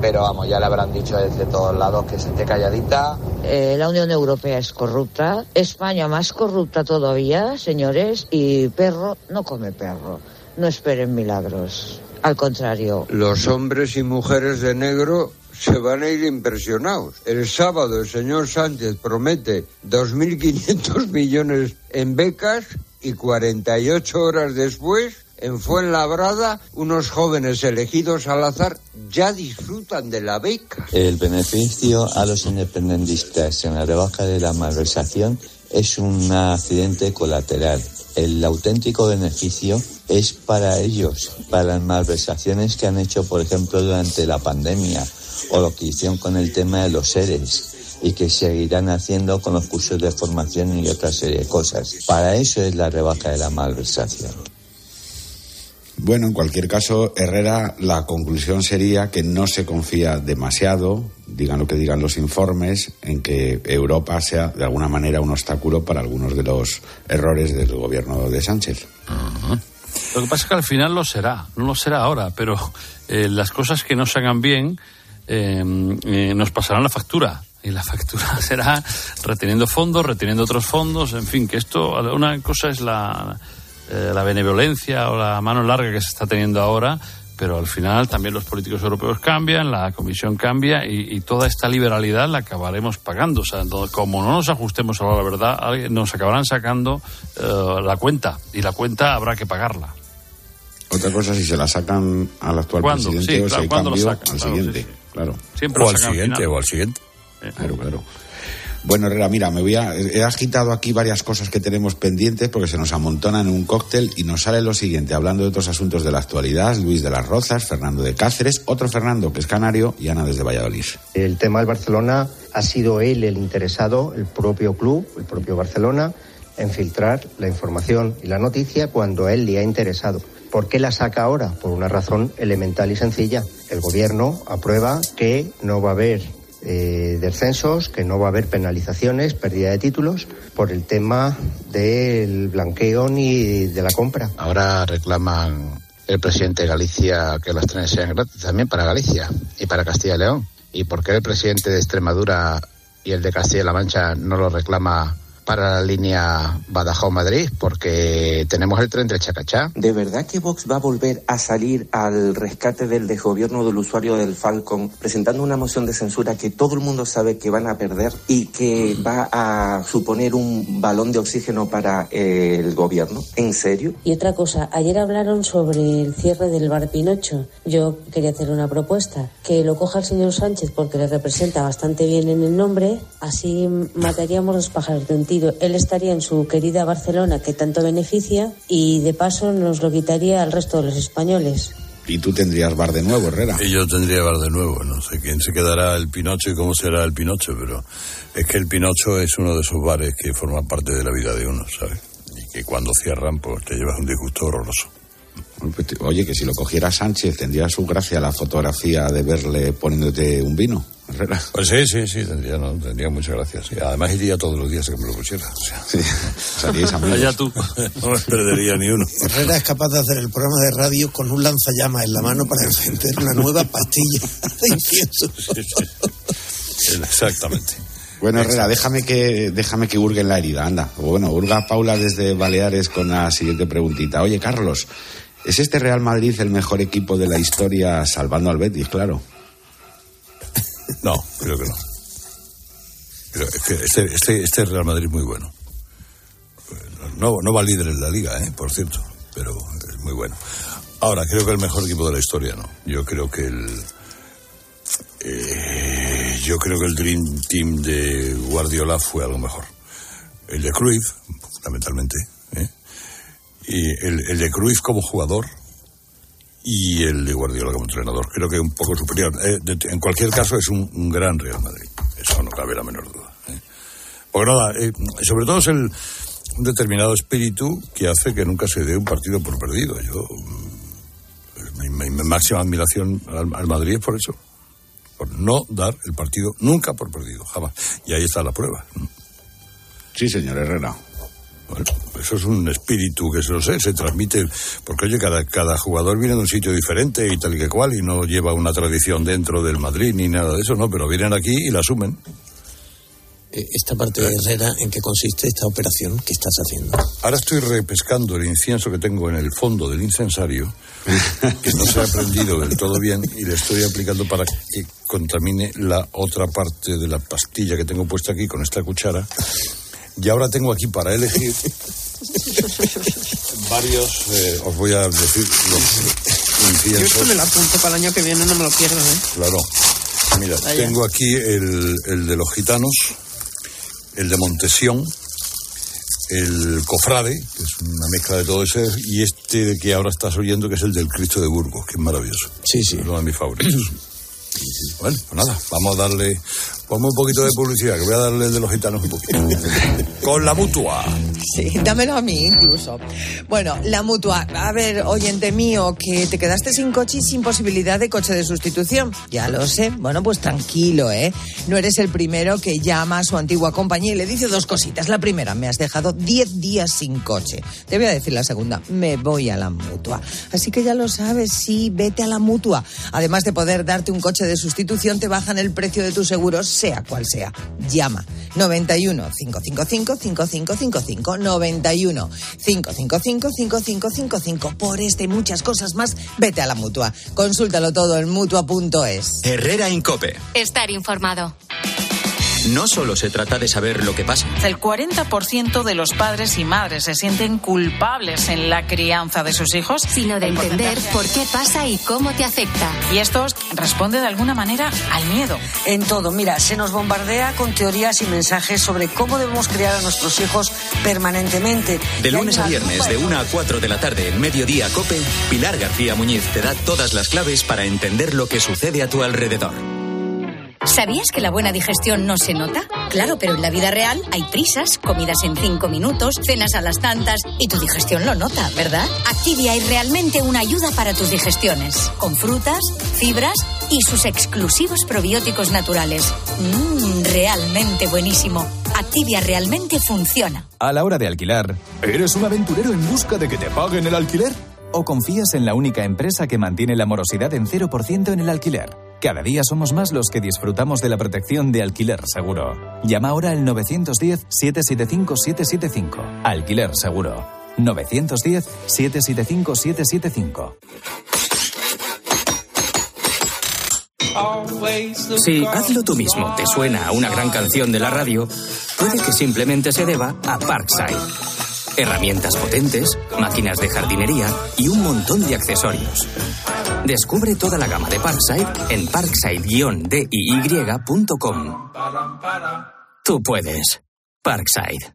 Speaker 23: Pero vamos, ya le habrán dicho desde todos lados que se esté calladita.
Speaker 26: Eh, la Unión Europea es corrupta, España más corrupta todavía, señores, y perro no come perro. No esperen milagros. Al contrario,
Speaker 27: Los hombres y mujeres de negro
Speaker 28: se van a ir impresionados. El sábado el señor Sánchez promete 2.500 millones en becas y 48 horas después, en Fuenlabrada, unos jóvenes elegidos al azar ya disfrutan de la beca.
Speaker 29: El beneficio a los independentistas en la rebaja de la malversación es un accidente colateral. El auténtico beneficio es para ellos, para las malversaciones que han hecho, por ejemplo, durante la pandemia o lo que hicieron con el tema de los seres y que seguirán haciendo con los cursos de formación y otra serie de cosas. Para eso es la rebaja de la malversación.
Speaker 21: Bueno, en cualquier caso, Herrera, la conclusión sería que no se confía demasiado, digan lo que digan los informes, en que Europa sea de alguna manera un obstáculo para algunos de los errores del gobierno de Sánchez.
Speaker 9: Lo que pasa es que al final lo será, no lo será ahora, pero eh, las cosas que no se hagan bien eh, eh, nos pasarán la factura. Y la factura será reteniendo fondos, reteniendo otros fondos, en fin, que esto, una cosa es la, eh, la benevolencia o la mano larga que se está teniendo ahora, pero al final también los políticos europeos cambian, la Comisión cambia y, y toda esta liberalidad la acabaremos pagando. O sea, no- como no nos ajustemos a la verdad, nos acabarán sacando eh, la cuenta y la cuenta habrá que pagarla.
Speaker 21: Otra cosa si se la sacan al actual
Speaker 9: ¿Cuándo?
Speaker 21: presidente
Speaker 9: Sí,
Speaker 21: o si
Speaker 9: claro,
Speaker 21: hay
Speaker 9: ¿cuándo lo
Speaker 21: cambio
Speaker 9: sacan?
Speaker 21: al
Speaker 9: Claro,
Speaker 21: siguiente.
Speaker 9: sí, sí.
Speaker 21: Claro.
Speaker 9: Siempre
Speaker 4: o al
Speaker 9: sacan
Speaker 4: siguiente,
Speaker 9: final.
Speaker 4: o al siguiente.
Speaker 21: Claro, claro. Bueno, Herrera, mira, me voy a, he agitado aquí varias cosas que tenemos pendientes porque se nos amontonan en un cóctel y nos sale lo siguiente, hablando de otros asuntos de la actualidad, Luis de las Rozas, Fernando de Cáceres, otro Fernando que es canario y Ana desde Valladolid.
Speaker 30: El tema del Barcelona ha sido él el interesado, el propio club, el propio Barcelona, en filtrar la información y la noticia cuando a él le ha interesado. ¿Por qué la saca ahora? Por una razón elemental y sencilla. El gobierno aprueba que no va a haber eh, descensos, que no va a haber penalizaciones, pérdida de títulos, por el tema del blanqueo ni de la compra.
Speaker 31: Ahora reclaman el presidente de Galicia que los trenes sean gratis también para Galicia y para Castilla y León. ¿Y por qué el presidente de Extremadura y el de Castilla-La Mancha no lo reclama para la línea Badajoz-Madrid? Porque tenemos el tren de Chacachá.
Speaker 13: ¿De verdad que Vox va a volver a salir al rescate del desgobierno del usuario del Falcon presentando una moción de censura que todo el mundo sabe que van a perder y que va a suponer un balón de oxígeno para eh, el gobierno? ¿En serio?
Speaker 14: Y otra cosa, ayer hablaron sobre el cierre del bar Pinocho. Yo quería hacer una propuesta, que lo coja el señor Sánchez porque le representa bastante bien en el nombre, así mataríamos los pájaros de un Él estaría en su querida Barcelona que tanto beneficia y de paso nos lo quitaría al resto de los españoles.
Speaker 21: Y tú tendrías bar de nuevo, Herrera.
Speaker 4: Y yo tendría bar de nuevo. No sé quién se quedará el Pinocho y cómo será el Pinocho, pero es que el Pinocho es uno de esos bares que forman parte de la vida de uno, ¿sabes? Y que cuando cierran, pues te llevas un disgusto horroroso.
Speaker 21: Oye, que si lo cogiera Sánchez, tendría su gracia la fotografía de verle poniéndote un vino.
Speaker 4: Pues sí, sí, sí, tendría, no, tendría muchas gracias. sí. Además iría todos los días a que me lo pusiera. O sea,
Speaker 21: Salíais amigos.
Speaker 4: Allá tú. No me perdería ni uno.
Speaker 8: Herrera es capaz de hacer el programa de radio con un lanzallamas en la mano para encender una nueva pastilla de incienso.
Speaker 4: Exactamente.
Speaker 21: Bueno, Herrera, déjame que, déjame que hurgue en la herida, anda. O Bueno, hurga Paula desde Baleares con la siguiente preguntita. Oye, Carlos, ¿es este Real Madrid el mejor equipo de la historia salvando al Betis, claro?
Speaker 4: No, creo que no. Pero es que este, este, este Real Madrid es muy bueno. No, no va líder en la liga, ¿eh? por cierto, pero es muy bueno. Ahora, creo que el mejor equipo de la historia, no. Yo creo que el. eh, yo creo que el Dream Team de Guardiola fue algo mejor. El de Cruyff, fundamentalmente. ¿eh? Y el, el de Cruyff como jugador y el de Guardiola como entrenador. Creo que un poco superior. Eh, en cualquier caso, es un, gran Real Madrid. Eso no cabe la menor duda. ¿eh? Porque nada, eh, sobre todo es el, un determinado espíritu que hace que nunca se dé un partido por perdido. Yo, mm, mi, mi- mi máxima admiración al, al Madrid es por eso. Por no dar el partido nunca por perdido, jamás. Y ahí está la prueba.
Speaker 21: Sí, señor Herrera.
Speaker 4: Bueno, eso es un espíritu que, no sé, se transmite, porque oye, cada, cada jugador viene de un sitio diferente y tal y que cual, y no lleva una tradición dentro del Madrid ni nada de eso, ¿no? Pero vienen aquí y la asumen.
Speaker 8: eh, esta parte de Herrera en qué consiste esta operación que estás haciendo.
Speaker 4: Ahora estoy repescando el incienso que tengo en el fondo del incensario, que no se ha prendido del todo bien, y le estoy aplicando para que contamine la otra parte de la pastilla que tengo puesta aquí con esta cuchara. Y ahora tengo aquí para elegir varios, eh, os voy a decir los inciensos.
Speaker 32: Yo esto me lo apunto para el año que viene, no me lo pierdo, ¿eh?
Speaker 4: Claro. Mira,
Speaker 32: Vaya.
Speaker 4: tengo aquí el, el de los gitanos, el de Montesión, el cofrade, que es una mezcla de todo ese, y este que ahora estás oyendo, que es el del Cristo de Burgos, que es maravilloso.
Speaker 8: Sí, sí.
Speaker 4: Es uno de mis favoritos. Bueno, pues nada, vamos a darle, vamos un poquito de publicidad, que voy a darle de los gitanos un poquito. Con la mutua.
Speaker 33: Sí, dámelo a mí incluso. Bueno, la mutua. A ver, oyente mío, que te quedaste sin coche y sin posibilidad de coche de sustitución. Ya lo sé. Bueno, pues tranquilo, ¿eh? No eres el primero que llama a su antigua compañía y le dice dos cositas. La primera, me has dejado 10 días sin coche. Te voy a decir la segunda, me voy a la mutua. Así que ya lo sabes, sí, vete a la mutua. Además de poder darte un coche de sustitución, te bajan el precio de tu seguro, sea cual sea. Llama 91 555 5555 91 555 5555 por este y muchas cosas más, vete a la mutua. Consúltalo todo en mutua.es.
Speaker 2: Herrera Incope.
Speaker 3: Estar informado.
Speaker 2: No solo se trata de saber lo que pasa.
Speaker 34: El 40% de los padres y madres se sienten culpables en la crianza de sus hijos.
Speaker 3: Sino de entender por qué pasa y cómo te afecta.
Speaker 34: Y esto responde de alguna manera al miedo.
Speaker 35: En todo, mira, se nos bombardea con teorías y mensajes sobre cómo debemos criar a nuestros hijos permanentemente.
Speaker 2: De lunes a viernes, de 1 a 4 de la tarde, en Mediodía Cope, Pilar García Muñiz te da todas las claves para entender lo que sucede a tu alrededor.
Speaker 36: ¿Sabías que la buena digestión no se nota? Claro, pero en la vida real hay prisas, comidas en cinco minutos, cenas a las tantas y tu digestión lo nota, ¿verdad? Activia es realmente una ayuda para tus digestiones, con frutas, fibras y sus exclusivos probióticos naturales. Mmm, realmente buenísimo. Activia realmente funciona.
Speaker 37: A la hora de alquilar, ¿eres un aventurero en busca de que te paguen el alquiler? ¿O confías en la única empresa que mantiene la morosidad en 0% en el alquiler? Cada día somos más los que disfrutamos de la protección de alquiler seguro. Llama ahora al 910-775-775. Alquiler seguro. 910-775-775.
Speaker 38: Si Hazlo tú mismo te suena a una gran canción de la radio, puede que simplemente se deba a Parkside. Herramientas potentes, máquinas de jardinería y un montón de accesorios. Descubre toda la gama de Parkside en parkside-diy.com. Tú puedes. Parkside.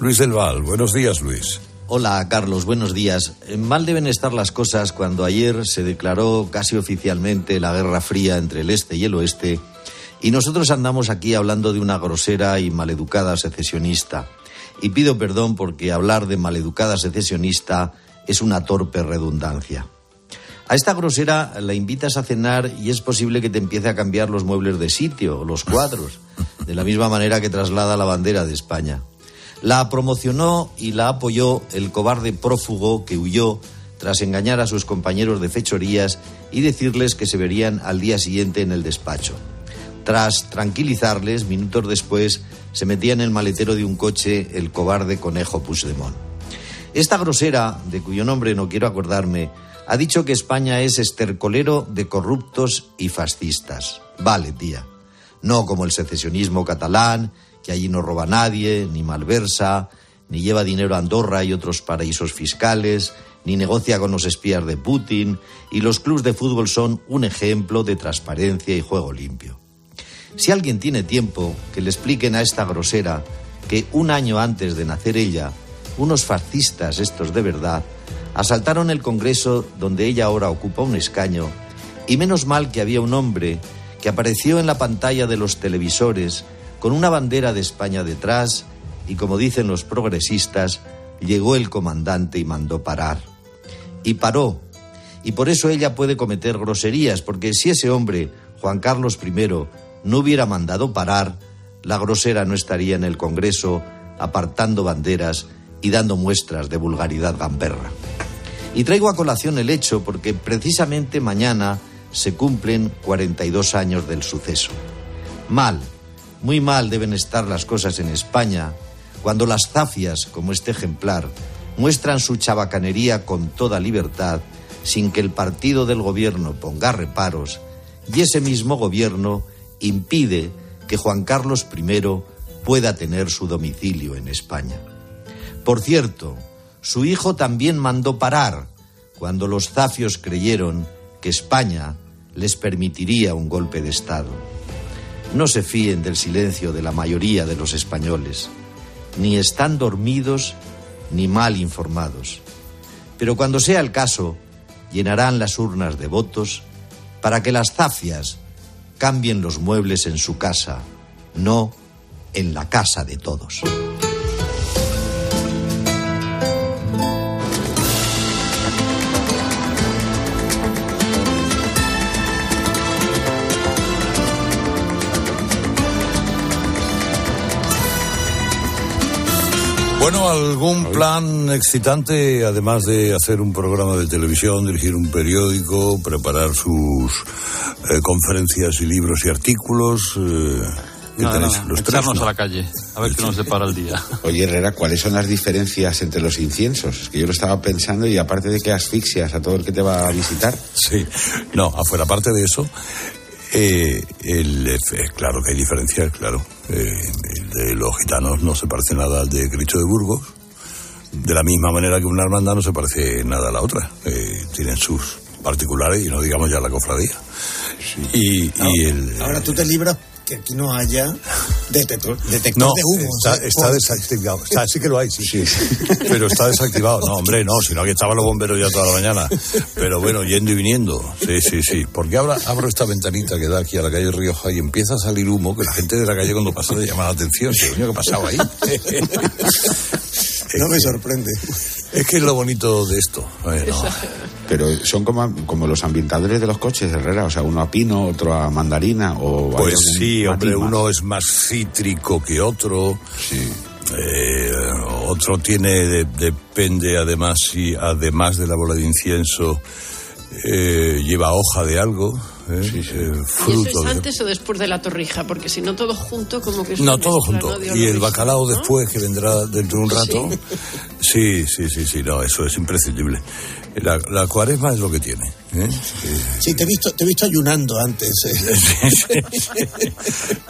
Speaker 4: Luis del Val. Buenos días, Luis.
Speaker 39: Hola, Carlos, buenos días. Mal deben estar las cosas cuando ayer se declaró casi oficialmente la Guerra Fría entre el Este y el Oeste y nosotros andamos aquí hablando de una grosera y maleducada secesionista. Y pido perdón porque hablar de maleducada secesionista es una torpe redundancia. A esta grosera la invitas a cenar y es posible que te empiece a cambiar los muebles de sitio, los cuadros, de la misma manera que traslada la bandera de España. La promocionó y la apoyó el cobarde prófugo que huyó tras engañar a sus compañeros de fechorías y decirles que se verían al día siguiente en el despacho. Tras tranquilizarles, minutos después, se metía en el maletero de un coche el cobarde conejo Puigdemont. Esta grosera, de cuyo nombre no quiero acordarme, ha dicho que España es estercolero de corruptos y fascistas. Vale, tía. No como el secesionismo catalán, que allí no roba nadie, ni malversa, ni lleva dinero a Andorra y otros paraísos fiscales, ni negocia con los espías de Putin, y los clubes de fútbol son un ejemplo de transparencia y juego limpio. Si alguien tiene tiempo, que le expliquen a esta grosera que un año antes de nacer ella, unos fascistas, estos de verdad, asaltaron el Congreso donde ella ahora ocupa un escaño, y menos mal que había un hombre que apareció en la pantalla de los televisores con una bandera de España detrás y, como dicen los progresistas, llegó el comandante y mandó parar. Y paró. Y por eso ella puede cometer groserías, porque si ese hombre, Juan Carlos I, no hubiera mandado parar, la grosera no estaría en el Congreso apartando banderas y dando muestras de vulgaridad gamberra. Y traigo a colación el hecho porque precisamente mañana se cumplen 42 años del suceso. Mal, muy mal deben estar las cosas en España cuando las zafias, como este ejemplar, muestran su chabacanería con toda libertad, sin que el partido del gobierno ponga reparos, y ese mismo gobierno impide que Juan Carlos I pueda tener su domicilio en España. Por cierto, su hijo también mandó parar cuando los zafios creyeron que España les permitiría un golpe de Estado. No se fíen del silencio de la mayoría de los españoles. Ni están dormidos ni mal informados. Pero cuando sea el caso, llenarán las urnas de votos para que las zafias cambien los muebles en su casa, no en la casa de todos.
Speaker 4: Bueno, ¿algún plan excitante, además de hacer un programa de televisión, dirigir un periódico, preparar sus eh, conferencias y libros y artículos? Eh, ¿qué
Speaker 40: No,
Speaker 4: tenéis?
Speaker 40: no,
Speaker 4: Los tres,
Speaker 40: echarnos
Speaker 4: ¿no?
Speaker 40: a la calle, a ver qué nos depara el día.
Speaker 21: Oye, Herrera, ¿cuáles son las diferencias entre los inciensos? Es que yo lo estaba pensando y aparte de que asfixias a todo el que te va a visitar.
Speaker 4: Sí, no, afuera, aparte de eso, eh, el, claro que hay diferencias, claro. Eh, el de los gitanos no se parece nada al de Cristo de Burgos, de la misma manera que una hermandad no se parece nada a la otra. Eh, tienen sus particulares y no digamos ya la cofradía. Y, y el,
Speaker 8: Ahora tú te libras que aquí no haya detector, detector
Speaker 4: No,
Speaker 8: de humo.
Speaker 4: está, desactivado. Está- sí que lo hay, sí. Pero está desactivado. No, hombre, no, sino que estaban los bomberos ya toda la mañana. Pero bueno, yendo y viniendo. Sí, sí, sí. Porque ahora abro esta ventanita que da aquí a la calle Rioja y empieza a salir humo que la gente de la calle cuando pasa le llama la atención. ¿Qué coño que
Speaker 8: No me sorprende.
Speaker 4: Es que es lo bonito de esto. Bueno,
Speaker 21: Pero son como, como los ambientadores de los coches, Herrera. O sea, uno a pino, otro a mandarina. O
Speaker 4: Pues
Speaker 21: algún
Speaker 4: sí, hombre, uno es más cítrico que otro. Eh, otro tiene, de- depende además si además de la bola de incienso eh, lleva hoja de algo, eh, eh,
Speaker 32: ¿Y eso
Speaker 4: fruto
Speaker 32: es antes o después de la torrija? Porque si no todo junto, como que es
Speaker 4: No, todo
Speaker 32: mezcla,
Speaker 4: junto. Y el bacalao
Speaker 32: ¿no?
Speaker 4: después, que vendrá dentro de un rato. Sí, sí, sí, sí, no, eso es imprescindible. La, la cuaresma es lo que tiene. ¿eh?
Speaker 8: Sí, te he visto, te he visto ayunando antes. eh.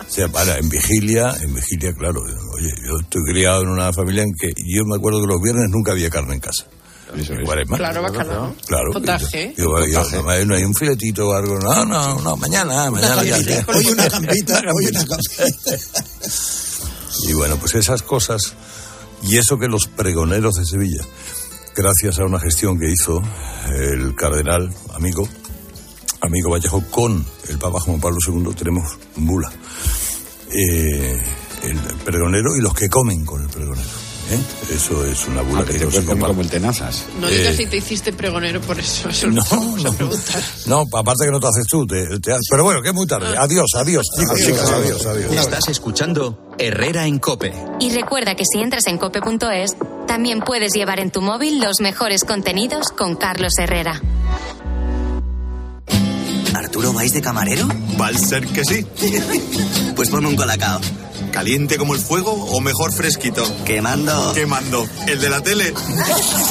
Speaker 4: O sea, para, en vigilia, en vigilia, claro. Oye, yo estoy criado en una familia en que yo me acuerdo que los viernes nunca había carne en casa. En cuaresma.
Speaker 32: Claro, bacalao.
Speaker 4: Claro.
Speaker 32: Potaje.
Speaker 4: Yo, yo- yo- no hay un filetito o algo. No, no, no, mañana, mañana ya.
Speaker 8: Hoy una campita, hoy una campita.
Speaker 4: Y bueno, pues esas cosas, y eso que los pregoneros de Sevilla, gracias a una gestión que hizo el cardenal, amigo, amigo Vallejo, con el Papa Juan Pablo II, tenemos bula. Eh, el pregonero y los que comen con el pregonero. ¿Eh? Eso es una bula
Speaker 21: Ah, que
Speaker 4: que
Speaker 21: te
Speaker 4: no
Speaker 21: como el tenazas.
Speaker 10: No
Speaker 4: Eh,
Speaker 10: digas si te hiciste pregonero por eso. Eso
Speaker 4: no,
Speaker 10: no.
Speaker 4: No, aparte que no te haces tú. te- te- pero bueno, que es muy tarde. Adiós, adiós, chicos, chicas, adiós, adiós.
Speaker 2: Estás escuchando Herrera en Cope.
Speaker 3: Y recuerda que si entras en cope.es, también puedes llevar en tu móvil los mejores contenidos con Carlos Herrera.
Speaker 27: ¿Arturo vais de camarero? Va a ser que sí. pues ponme un colacao. ¿Caliente como el fuego o mejor fresquito? Quemando. Quemando. ¿El de la tele?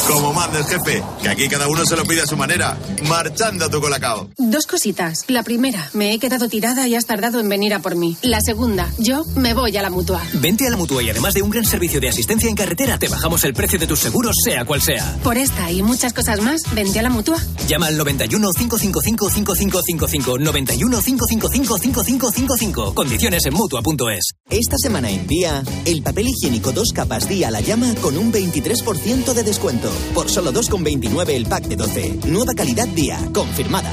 Speaker 27: como manda el jefe, que aquí cada uno se lo pide a su manera. Marchando a tu colacao.
Speaker 41: Dos cositas. La primera, me he quedado tirada y has tardado en venir a por mí. La segunda, yo me voy a la mutua.
Speaker 17: Vente a la mutua y además de un gran servicio de asistencia en carretera, te bajamos el precio de tus seguros, sea cual sea.
Speaker 41: Por esta y muchas cosas más, vente a la mutua.
Speaker 17: Llama al 91 555 5555 91 555 5555. Condiciones en mutua.es.
Speaker 42: Esta semana en Día, el papel higiénico dos capas día la llama con un 23% de descuento. Por solo 2,29 el pack de 12. Nueva calidad día, confirmada.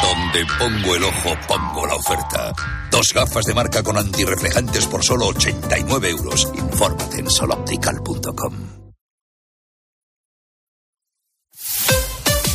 Speaker 12: Donde pongo el ojo, pongo la oferta. Dos gafas de marca con antirreflejantes por solo 89 euros. Infórmate en soloptical.com.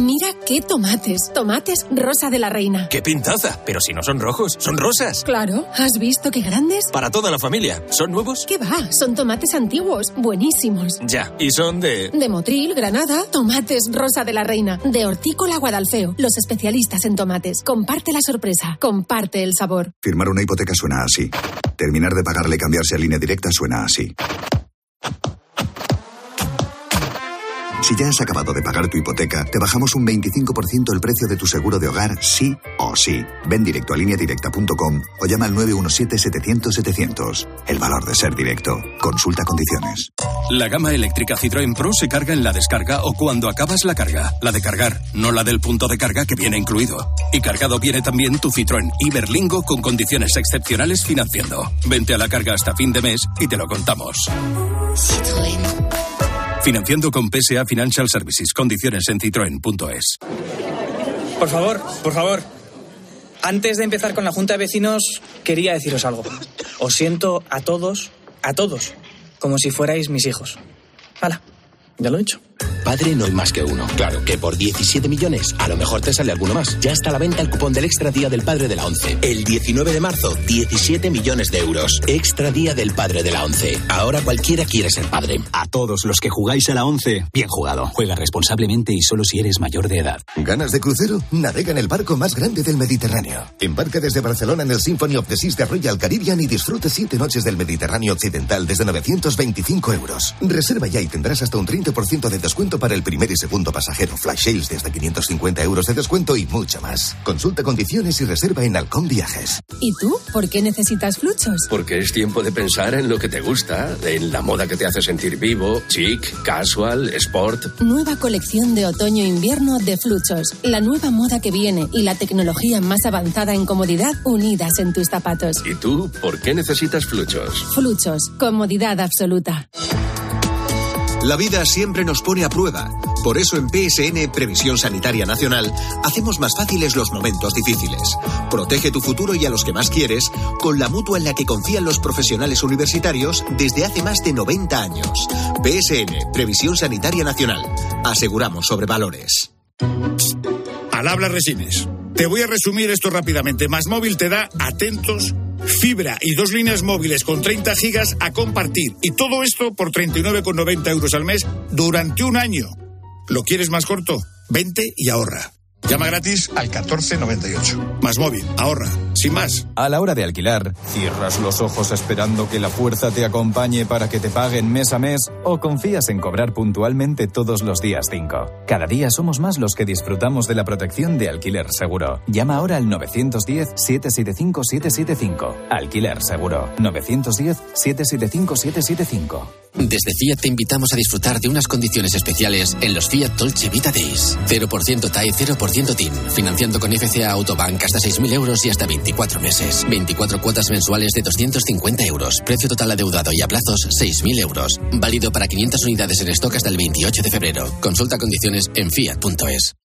Speaker 41: Mira qué tomates. Tomates rosa de la reina.
Speaker 17: ¡Qué pintaza! Pero si no son rojos, son rosas.
Speaker 41: Claro, ¿has visto qué grandes?
Speaker 17: Para toda la familia. ¿Son nuevos?
Speaker 41: ¿Qué va? Son tomates antiguos, buenísimos.
Speaker 17: Ya. ¿Y son de...?
Speaker 41: De Motril, Granada, tomates rosa de la reina. De Hortícola Guadalfeo, los especialistas en tomates. Comparte la sorpresa, comparte el sabor.
Speaker 1: Firmar una hipoteca suena así. Terminar de pagarle y cambiarse a línea directa suena así. Si ya has acabado de pagar tu hipoteca, te bajamos un 25% el precio de tu seguro de hogar, sí o sí. Ven directo a lineadirecta.com o llama al 917-700-700. El valor de ser directo. Consulta condiciones.
Speaker 43: La gama eléctrica Citroën Pro se carga en la descarga o cuando acabas la carga. La de cargar, no la del punto de carga que viene incluido. Y cargado viene también tu Citroën Iberlingo con condiciones excepcionales financiando. Vente a la carga hasta fin de mes y te lo contamos. Financiando con PSA Financial Services. Condiciones en citroen.es.
Speaker 34: Por favor, por favor. Antes de empezar con la Junta de Vecinos, quería deciros algo. Os siento a todos, a todos, como si fuerais mis hijos. Hala, ya lo he hecho.
Speaker 15: Padre no hay más que uno. Claro que por 17 millones a lo mejor te sale alguno más. Ya está a la venta el cupón del Extra Día del Padre de la ONCE. El 19 de marzo, 17 millones de euros. Extra Día del Padre de la ONCE. Ahora cualquiera quiere ser padre.
Speaker 44: A todos los que jugáis a la 11, bien jugado. Juega responsablemente y solo si eres mayor de edad.
Speaker 18: ¿Ganas de crucero? Navega en el barco más grande del Mediterráneo. Embarca desde Barcelona en el Symphony of the Seas de Royal Caribbean y disfrute siete noches del Mediterráneo Occidental desde 925 euros. Reserva ya y tendrás hasta un 30% de descuento para el primer y segundo pasajero. Flash sales de hasta 550 euros de descuento y mucho más. Consulta condiciones y reserva en Halcón Viajes.
Speaker 41: ¿Y tú? ¿Por qué necesitas fluchos?
Speaker 15: Porque es tiempo de pensar en lo que te gusta, en la moda que te hace sentir vivo, chic, casual, sport.
Speaker 41: Nueva colección de otoño-invierno de Fluchos. La nueva moda que viene y la tecnología más avanzada en comodidad unidas en tus zapatos.
Speaker 15: ¿Y tú por qué necesitas fluchos?
Speaker 41: Fluchos. Comodidad absoluta.
Speaker 45: La vida siempre nos pone a prueba. Por eso en PSN Previsión Sanitaria Nacional hacemos más fáciles los momentos difíciles. Protege tu futuro y a los que más quieres con la mutua en la que confían los profesionales universitarios desde hace más de 90 años. PSN Previsión Sanitaria Nacional. Aseguramos sobre valores.
Speaker 46: Al habla Resines. Te voy a resumir esto rápidamente. Más móvil te da atentos, fibra y dos líneas móviles con 30 gigas a compartir. Y todo esto por 39,90 euros al mes durante un año. ¿Lo quieres más corto? Vente y ahorra. Llama gratis al 1498. Más móvil, ahorra. Sin más.
Speaker 37: A la hora de alquilar, ¿cierras los ojos esperando que la fuerza te acompañe para que te paguen mes a mes o confías en cobrar puntualmente todos los días 5? Cada día somos más los que disfrutamos de la protección de alquiler seguro. Llama ahora al 910-775-775. Alquiler seguro. 910-775-775.
Speaker 18: Desde Fiat te invitamos a disfrutar de unas condiciones especiales en los Fiat Dolce Vita Days. 0% TAE, 0%
Speaker 47: 0% TIN. Financiando con FCA Autobank hasta 6.000 euros y hasta 24 meses. 24 cuotas mensuales de 250 euros. Precio total adeudado y a plazos 6.000 euros. Válido para 500 unidades en stock hasta el 28 de febrero. Consulta condiciones en fiat.es.